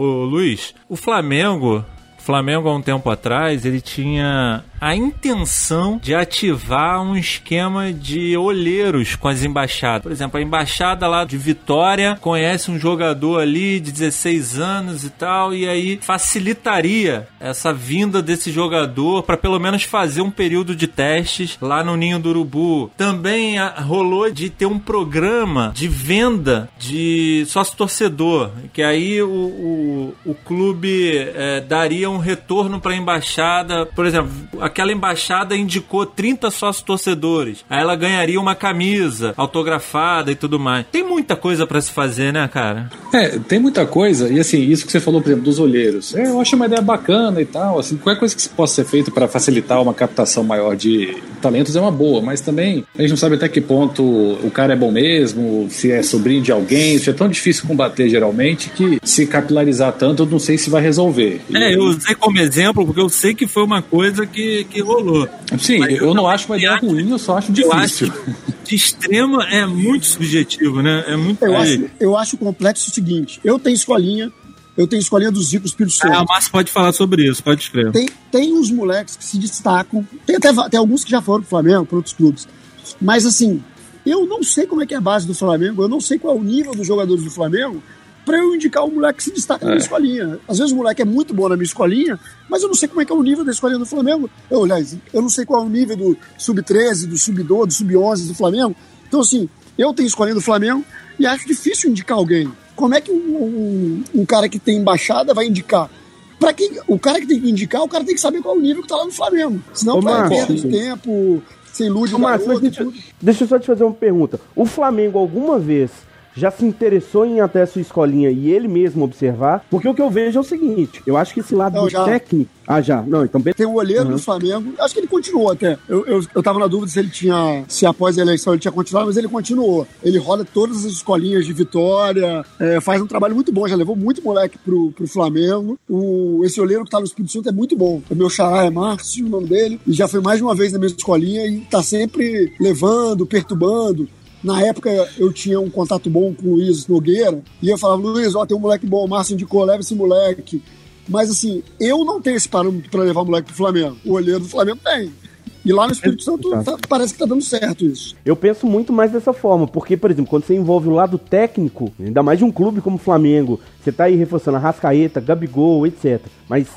Ô Luiz, o Flamengo Flamengo há um tempo atrás, ele tinha a intenção de ativar um esquema de olheiros com as embaixadas. Por exemplo, a embaixada lá de Vitória conhece um jogador ali de 16 anos e tal, e aí facilitaria essa vinda desse jogador para pelo menos fazer um período de testes lá no Ninho do Urubu. Também ah, rolou de ter um programa de venda de sócio-torcedor, que aí o, o, o clube é, daria um retorno para a embaixada. Por exemplo, aquela embaixada indicou 30 sócios torcedores. Aí ela ganharia uma camisa autografada e tudo mais. Tem muita coisa para se fazer, né, cara? É, tem muita coisa. E assim, isso que você falou, por exemplo, dos olheiros. É, eu acho uma ideia bacana e tal. Assim, qualquer coisa que possa ser feita para facilitar uma captação maior de talentos é uma boa, mas também a gente não sabe até que ponto o cara é bom mesmo, se é sobrinho de alguém. Isso é tão difícil combater geralmente que se capilarizar tanto, eu não sei se vai resolver. É, eu usei como exemplo porque eu sei que foi uma coisa que, que rolou. Sim, eu, eu, não acho uma ideia ruim, eu só acho difícil. Eu acho de extrema é muito subjetivo, né? É muito. Eu, acho, eu acho complexo o seguinte: eu tenho escolinha, eu tenho escolinha dos ricos Espírito Santo. Ah, o Márcio pode falar sobre isso, pode escrever. Tem, tem uns moleques que se destacam, tem até tem alguns que já foram pro Flamengo, para outros clubes. Mas assim, eu não sei como é que é a base do Flamengo, eu não sei qual é o nível dos jogadores do Flamengo, para eu indicar o moleque que se destaca é. na minha escolinha. Às vezes o moleque é muito bom na minha escolinha, mas eu não sei como é que é o nível da escolinha do Flamengo. Eu, aliás, eu não sei qual é o nível do sub-13, do sub-12, do sub-11 do Flamengo. Então, assim, eu tenho escolinha do Flamengo e acho difícil indicar alguém. Como é que um, um, um cara que tem embaixada vai indicar? Para quem o cara que tem que indicar, o cara tem que saber qual é o nível que tá lá no Flamengo. Senão vai perder de tempo, sem ilude Ô, Marcos, deixa, deixa eu só te fazer uma pergunta. O Flamengo alguma vez já se interessou em até a sua escolinha e ele mesmo observar? Porque o que eu vejo é o seguinte: eu acho que esse lado não, técnico. Ah, já. Não, então Tem o olheiro uhum. do Flamengo. Acho que ele continuou até. Eu, eu, eu tava na dúvida se ele tinha. Se após a eleição ele tinha continuado, mas ele continuou. Ele roda todas as escolinhas de vitória, é, faz um trabalho muito bom, já levou muito moleque pro, pro Flamengo. O, esse olheiro que tá no Espírito Santo é muito bom. O meu xará é Márcio, o nome dele, e já foi mais de uma vez na minha escolinha e tá sempre levando, perturbando. Na época eu tinha um contato bom com o Luiz Nogueira, e eu falava, Luiz, ó, tem um moleque bom, o Márcio indicou, leva esse moleque. Mas assim, eu não tenho esse parâmetro para levar o moleque pro Flamengo. O olheiro do Flamengo tem. E lá no Espírito Santo tá, parece que tá dando certo isso. Eu penso muito mais dessa forma, porque, por exemplo, quando você envolve o lado técnico, ainda mais de um clube como o Flamengo, você tá aí reforçando a Rascaeta, Gabigol, etc. Mas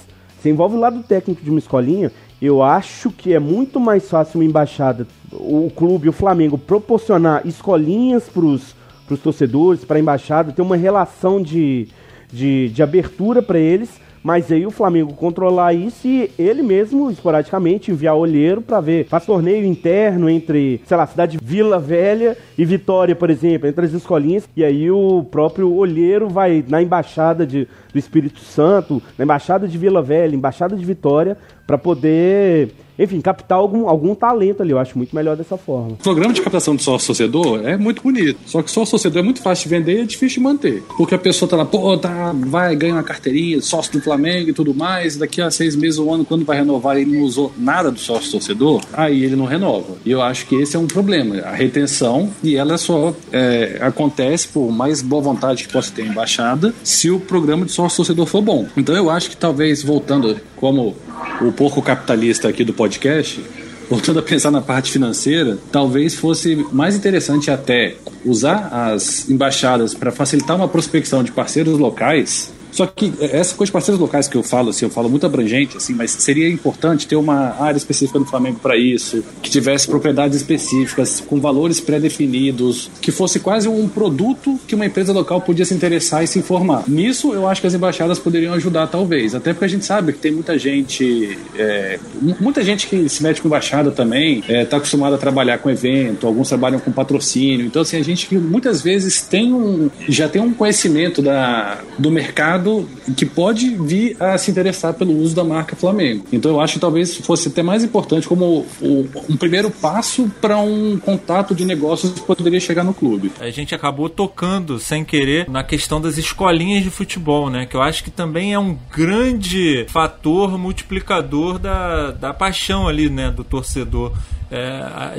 você envolve o lado técnico de uma escolinha, eu acho que é muito mais fácil uma embaixada, o clube, o Flamengo, proporcionar escolinhas para os torcedores, para a embaixada, ter uma relação de, de, de abertura para eles mas aí o Flamengo controlar isso e ele mesmo, esporadicamente, enviar olheiro para ver. Faz torneio interno entre, sei lá, cidade Vila Velha e Vitória, por exemplo, entre as escolinhas. E aí o próprio olheiro vai na embaixada de, do Espírito Santo, na embaixada de Vila Velha, embaixada de Vitória, para poder enfim, captar algum, algum talento ali. Eu acho muito melhor dessa forma. O programa de captação de sócio torcedor é muito bonito. Só que sócio torcedor é muito fácil de vender e é difícil de manter. Porque a pessoa tá lá, pô, tá, vai, ganha uma carteirinha, sócio do Flamengo e tudo mais. Daqui a seis meses um ano, quando vai renovar, ele não usou nada do sócio torcedor, aí ele não renova. E eu acho que esse é um problema. A retenção, e ela só é, acontece por mais boa vontade que possa ter embaixada, se o programa de sócio torcedor for bom. Então eu acho que talvez, voltando como o pouco capitalista aqui do podcast, voltando a pensar na parte financeira, talvez fosse mais interessante até usar as embaixadas para facilitar uma prospecção de parceiros locais só que essa coisa de parceiros locais que eu falo, assim, eu falo muito abrangente, assim, mas seria importante ter uma área específica no Flamengo para isso, que tivesse propriedades específicas, com valores pré-definidos, que fosse quase um produto que uma empresa local podia se interessar e se informar. Nisso, eu acho que as embaixadas poderiam ajudar, talvez, até porque a gente sabe que tem muita gente, é, muita gente que se mete com embaixada também, está é, tá acostumada a trabalhar com evento, alguns trabalham com patrocínio, então assim, a gente muitas vezes tem um, já tem um conhecimento da, do mercado mercado que pode vir a se interessar pelo uso da marca Flamengo. Então eu acho que talvez fosse até mais importante como um primeiro passo para um contato de negócios que poderia chegar no clube. A gente acabou tocando sem querer na questão das escolinhas de futebol, né? Que eu acho que também é um grande fator multiplicador da, da paixão ali, né, do torcedor. É,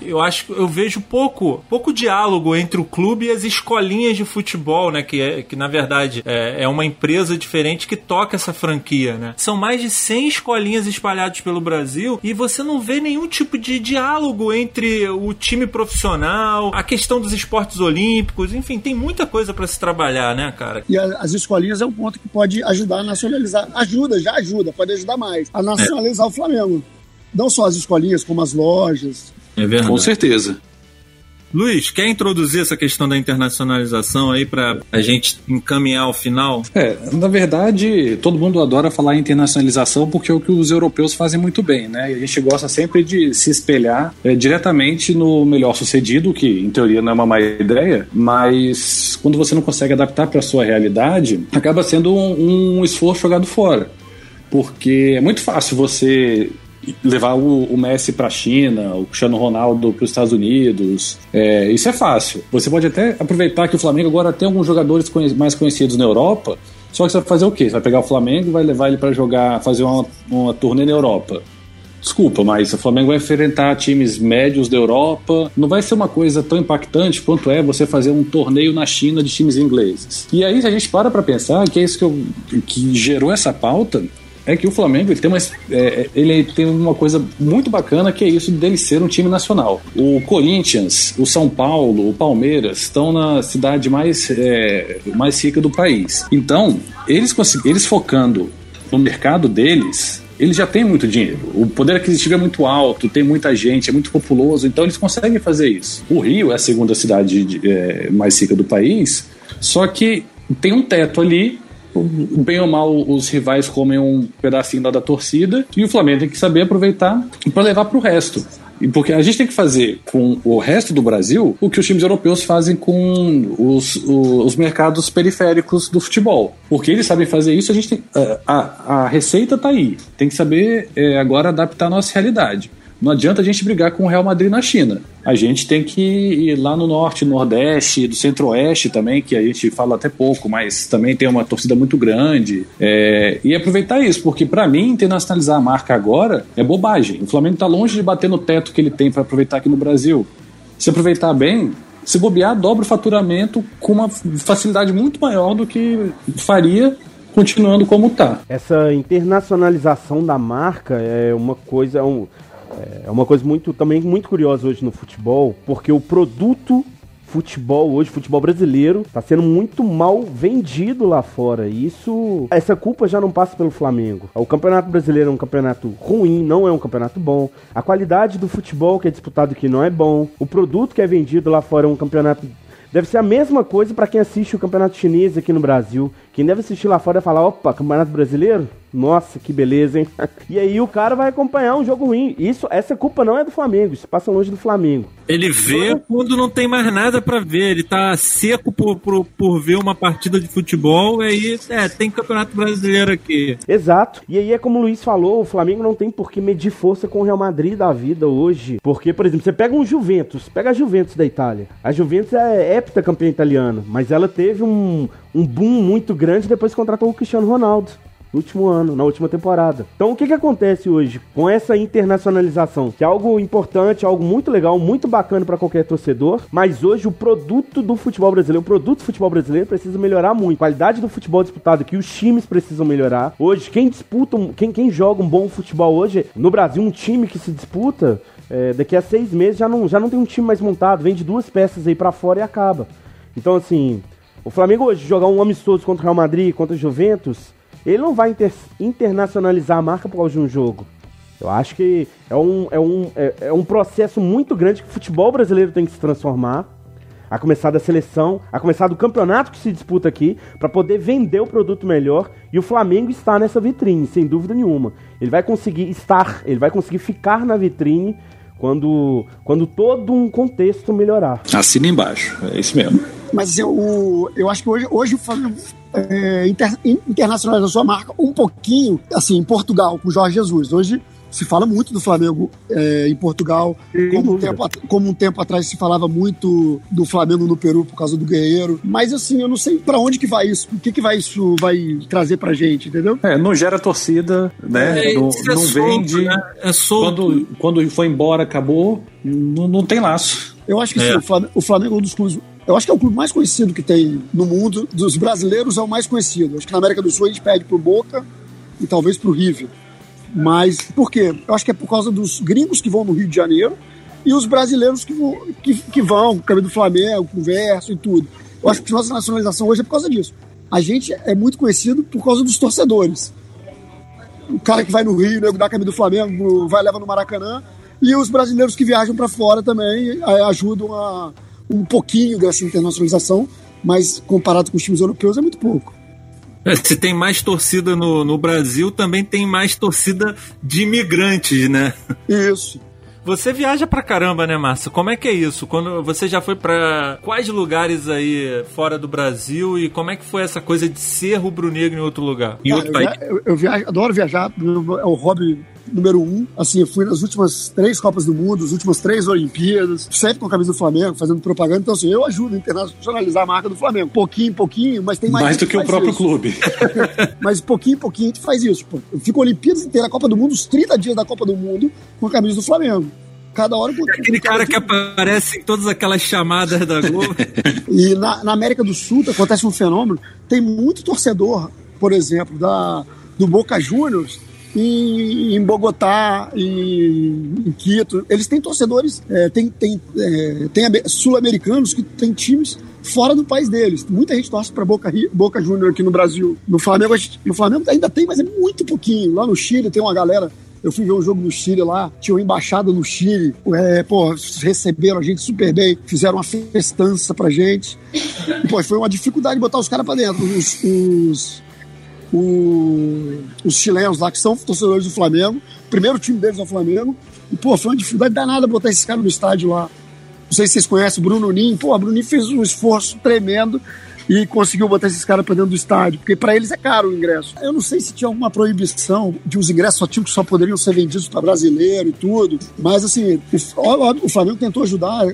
eu acho eu vejo pouco pouco diálogo entre o clube e as escolinhas de futebol, né? Que, é, que na verdade é, é uma empresa diferente que toca essa franquia, né? São mais de 100 escolinhas espalhadas pelo Brasil e você não vê nenhum tipo de diálogo entre o time profissional, a questão dos esportes olímpicos, enfim, tem muita coisa para se trabalhar, né, cara? E a, as escolinhas é um ponto que pode ajudar a nacionalizar. Ajuda, já ajuda, pode ajudar mais a nacionalizar o Flamengo. Não só as escolinhas, como as lojas. É verdade. Com certeza. Luiz, quer introduzir essa questão da internacionalização aí para a gente encaminhar ao final? É, na verdade, todo mundo adora falar em internacionalização porque é o que os europeus fazem muito bem, né? E a gente gosta sempre de se espelhar é, diretamente no melhor sucedido, que em teoria não é uma má ideia, mas quando você não consegue adaptar para a sua realidade, acaba sendo um, um esforço jogado fora porque é muito fácil você levar o, o Messi para a China, o Cristiano Ronaldo para os Estados Unidos. É, isso é fácil. Você pode até aproveitar que o Flamengo agora tem alguns jogadores mais conhecidos na Europa. Só que você vai fazer o quê? Você vai pegar o Flamengo e vai levar ele para jogar, fazer uma, uma turnê na Europa. Desculpa, mas o Flamengo vai enfrentar times médios da Europa. Não vai ser uma coisa tão impactante quanto é você fazer um torneio na China de times ingleses. E aí, se a gente para para pensar, que é isso que, eu, que gerou essa pauta, é que o Flamengo ele tem, uma, é, ele tem uma coisa muito bacana que é isso dele ser um time nacional. O Corinthians, o São Paulo, o Palmeiras estão na cidade mais, é, mais rica do país. Então, eles, eles focando no mercado deles, eles já têm muito dinheiro. O poder aquisitivo é muito alto, tem muita gente, é muito populoso, então eles conseguem fazer isso. O Rio é a segunda cidade é, mais rica do país, só que tem um teto ali bem ou mal, os rivais comem um pedacinho da torcida e o Flamengo tem que saber aproveitar para levar para o resto. Porque a gente tem que fazer com o resto do Brasil o que os times europeus fazem com os, os, os mercados periféricos do futebol. Porque eles sabem fazer isso, a gente tem. A, a receita está aí. Tem que saber é, agora adaptar a nossa realidade. Não adianta a gente brigar com o Real Madrid na China. A gente tem que ir lá no norte, nordeste, do centro-oeste também, que a gente fala até pouco, mas também tem uma torcida muito grande. É, e aproveitar isso, porque para mim, internacionalizar a marca agora é bobagem. O Flamengo está longe de bater no teto que ele tem para aproveitar aqui no Brasil. Se aproveitar bem, se bobear, dobra o faturamento com uma facilidade muito maior do que faria continuando como está. Essa internacionalização da marca é uma coisa. É um é uma coisa muito também muito curiosa hoje no futebol, porque o produto futebol hoje, futebol brasileiro, está sendo muito mal vendido lá fora. Isso, essa culpa já não passa pelo Flamengo. O Campeonato Brasileiro é um campeonato ruim, não é um campeonato bom. A qualidade do futebol que é disputado aqui não é bom. O produto que é vendido lá fora é um campeonato Deve ser a mesma coisa para quem assiste o Campeonato Chinês aqui no Brasil. Quem deve assistir lá fora e falar, opa, Campeonato Brasileiro? Nossa, que beleza, hein? *laughs* e aí o cara vai acompanhar um jogo ruim. Isso, essa culpa não é do Flamengo, isso passa longe do Flamengo. Ele vê quando não tem mais nada para ver, ele tá seco por, por, por, ver uma partida de futebol, e aí, é, tem campeonato brasileiro aqui. Exato. E aí é como o Luiz falou, o Flamengo não tem por que medir força com o Real Madrid da vida hoje. Porque, por exemplo, você pega um Juventus, pega a Juventus da Itália. A Juventus é heptacampeã italiana, mas ela teve um, um boom muito grande depois que contratou o Cristiano Ronaldo no último ano, na última temporada. Então o que, que acontece hoje com essa internacionalização? Que é algo importante, algo muito legal, muito bacana para qualquer torcedor, mas hoje o produto do futebol brasileiro, o produto do futebol brasileiro precisa melhorar muito. A qualidade do futebol disputado aqui, os times precisam melhorar. Hoje, quem disputa, quem, quem joga um bom futebol hoje, no Brasil, um time que se disputa, é, daqui a seis meses já não, já não tem um time mais montado, vende duas peças aí para fora e acaba. Então, assim, o Flamengo hoje jogar um amistoso contra o Real Madrid, contra o Juventus, ele não vai inter internacionalizar a marca por causa de um jogo. Eu acho que é um, é, um, é, é um processo muito grande que o futebol brasileiro tem que se transformar. A começar da seleção, a começar do campeonato que se disputa aqui, para poder vender o produto melhor. E o Flamengo está nessa vitrine, sem dúvida nenhuma. Ele vai conseguir estar, ele vai conseguir ficar na vitrine quando, quando todo um contexto melhorar. Assina embaixo, é isso mesmo. Mas eu, eu acho que hoje, hoje o Flamengo é, inter, internacionalizou sua marca um pouquinho, assim, em Portugal, com o Jorge Jesus. Hoje se fala muito do Flamengo é, em Portugal, como um, tempo, como um, tempo, atrás se falava muito do Flamengo no Peru por causa do Guerreiro. Mas assim, eu não sei para onde que vai isso, o que que vai isso vai trazer pra gente, entendeu? É, não gera torcida, né? É, não, é não solto, vende. Né? É solto. Quando, quando foi embora, acabou, não, não tem laço. Eu acho que sim, é. o Flamengo é um dos clubes Eu acho que é o clube mais conhecido que tem no mundo. Dos brasileiros é o mais conhecido. Acho que na América do Sul a gente pede pro Boca e talvez pro River. Mas por quê? Eu acho que é por causa dos gringos que vão no Rio de Janeiro e os brasileiros que vão, que, que vão o caminho do Flamengo, converso e tudo. Eu acho que nossa nacionalização hoje é por causa disso. A gente é muito conhecido por causa dos torcedores. O cara que vai no Rio, né, dá a camisa do Flamengo, vai levar no Maracanã. E os brasileiros que viajam para fora também ajudam a um pouquinho dessa internacionalização, mas comparado com os times europeus é muito pouco. É, se tem mais torcida no, no Brasil, também tem mais torcida de imigrantes, né? Isso. Você viaja pra caramba, né, Márcio? Como é que é isso? Quando você já foi para quais lugares aí fora do Brasil e como é que foi essa coisa de ser rubro-negro em outro lugar? Em outro eu, país? Eu, eu viajo, adoro viajar, é o hobby número um. Assim, eu fui nas últimas três Copas do Mundo, as últimas três Olimpíadas, sempre com a camisa do Flamengo, fazendo propaganda. Então, assim, eu ajudo a internacionalizar a marca do Flamengo. Pouquinho, pouquinho, mas tem mais. Mais do que o próprio isso. clube. *laughs* mas pouquinho, pouquinho a gente faz isso. Pô. Eu fico Olimpíadas inteira, a Copa do Mundo, os 30 dias da Copa do Mundo, com a camisa do Flamengo cada hora com Aquele cara que aparece em todas aquelas chamadas da Globo. *laughs* e na, na, América do Sul acontece um fenômeno. Tem muito torcedor, por exemplo, da, do Boca Juniors em, em Bogotá, em, em, Quito. Eles têm torcedores, é, tem, tem, é, tem sul-americanos que têm times fora do país deles. Muita gente torce para Boca, Boca Júnior aqui no Brasil. No Flamengo, no Flamengo ainda tem, mas é muito pouquinho. Lá no Chile tem uma galera eu fui ver um jogo no Chile lá, tinha uma embaixada no Chile, é, pô, receberam a gente super bem, fizeram uma festança pra gente. E, pô, foi uma dificuldade botar os caras pra dentro. Os, os, o, os chilenos lá, que são torcedores do Flamengo. Primeiro time deles é o Flamengo. E, pô, foi uma dificuldade danada botar esses caras no estádio lá. Não sei se vocês conhecem o Bruno Nin. Pô, o Bruno Nin fez um esforço tremendo e conseguiu botar esses caras para dentro do estádio, porque para eles é caro o ingresso. Eu não sei se tinha alguma proibição de os ingressos só, tinham, só poderiam ser vendidos para brasileiro e tudo, mas assim, o, o Flamengo tentou ajudar,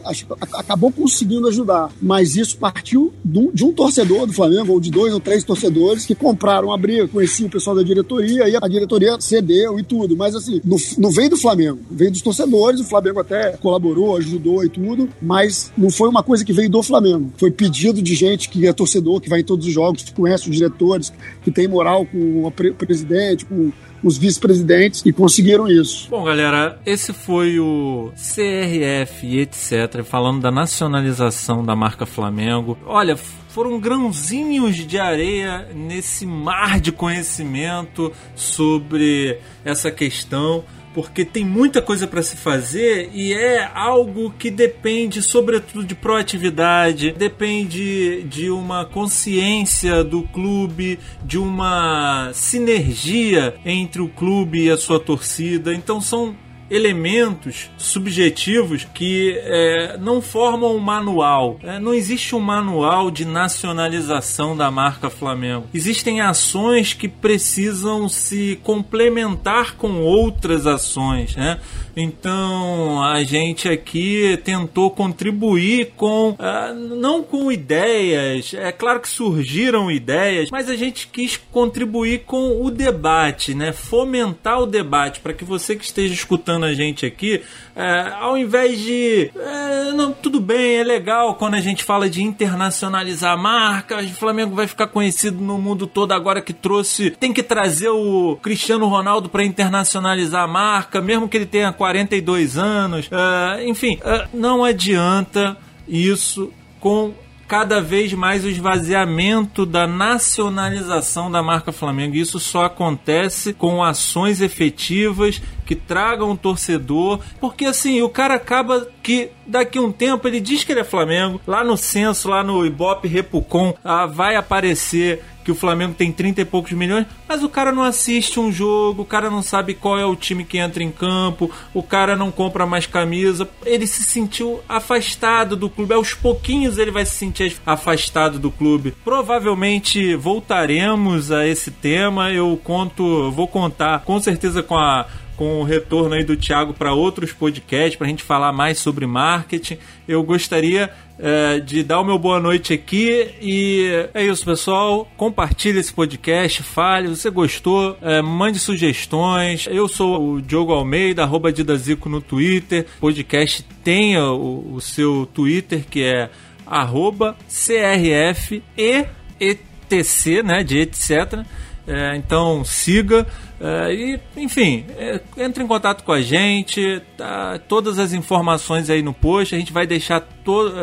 acabou conseguindo ajudar, mas isso partiu de um torcedor do Flamengo, ou de dois ou três torcedores que compraram a briga, conheciam o pessoal da diretoria e a diretoria cedeu e tudo, mas assim, não, não veio do Flamengo, veio dos torcedores, o Flamengo até colaborou, ajudou e tudo, mas não foi uma coisa que veio do Flamengo, foi pedido de gente que torcedor torcedor que vai em todos os jogos, que conhece os diretores, que tem moral com o presidente, com os vice-presidentes e conseguiram isso. Bom, galera, esse foi o CRF e etc. Falando da nacionalização da marca Flamengo. Olha, foram grãozinhos de areia nesse mar de conhecimento sobre essa questão porque tem muita coisa para se fazer e é algo que depende, sobretudo, de proatividade, depende de uma consciência do clube, de uma sinergia entre o clube e a sua torcida. Então são elementos subjetivos que é, não formam um manual. É, não existe um manual de nacionalização da marca Flamengo. Existem ações que precisam se complementar com outras ações. Né? Então a gente aqui tentou contribuir com, uh, não com ideias, é claro que surgiram ideias, mas a gente quis contribuir com o debate, né? fomentar o debate para que você que esteja escutando a gente aqui, uh, ao invés de. Uh, não, tudo bem, é legal quando a gente fala de internacionalizar a marca, o Flamengo vai ficar conhecido no mundo todo agora que trouxe. Tem que trazer o Cristiano Ronaldo para internacionalizar a marca, mesmo que ele tenha 42 anos. Uh, enfim, uh, não adianta isso com cada vez mais o esvaziamento da nacionalização da marca Flamengo. Isso só acontece com ações efetivas que tragam o torcedor, porque assim, o cara acaba que daqui um tempo ele diz que ele é Flamengo, lá no censo, lá no Ibope Repucon, ah, vai aparecer que o Flamengo tem 30 e poucos milhões, mas o cara não assiste um jogo, o cara não sabe qual é o time que entra em campo, o cara não compra mais camisa. Ele se sentiu afastado do clube. Aos pouquinhos ele vai se sentir afastado do clube. Provavelmente voltaremos a esse tema. Eu conto, vou contar com certeza com a com o retorno aí do Thiago para outros podcasts, para a gente falar mais sobre marketing. Eu gostaria é, de dar o meu boa noite aqui. E é isso, pessoal. Compartilhe esse podcast, fale. Você gostou, é, mande sugestões. Eu sou o Diogo Almeida, arroba Didazico no Twitter. Podcast tem o, o seu Twitter, que é arroba CRF e ETC, né, de etc. É, então siga é, e, enfim, é, entre em contato com a gente, tá, todas as informações aí no post. A gente vai deixar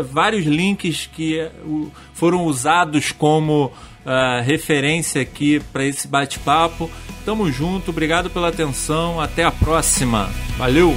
vários links que é, foram usados como uh, referência aqui para esse bate-papo. Tamo junto, obrigado pela atenção, até a próxima. Valeu!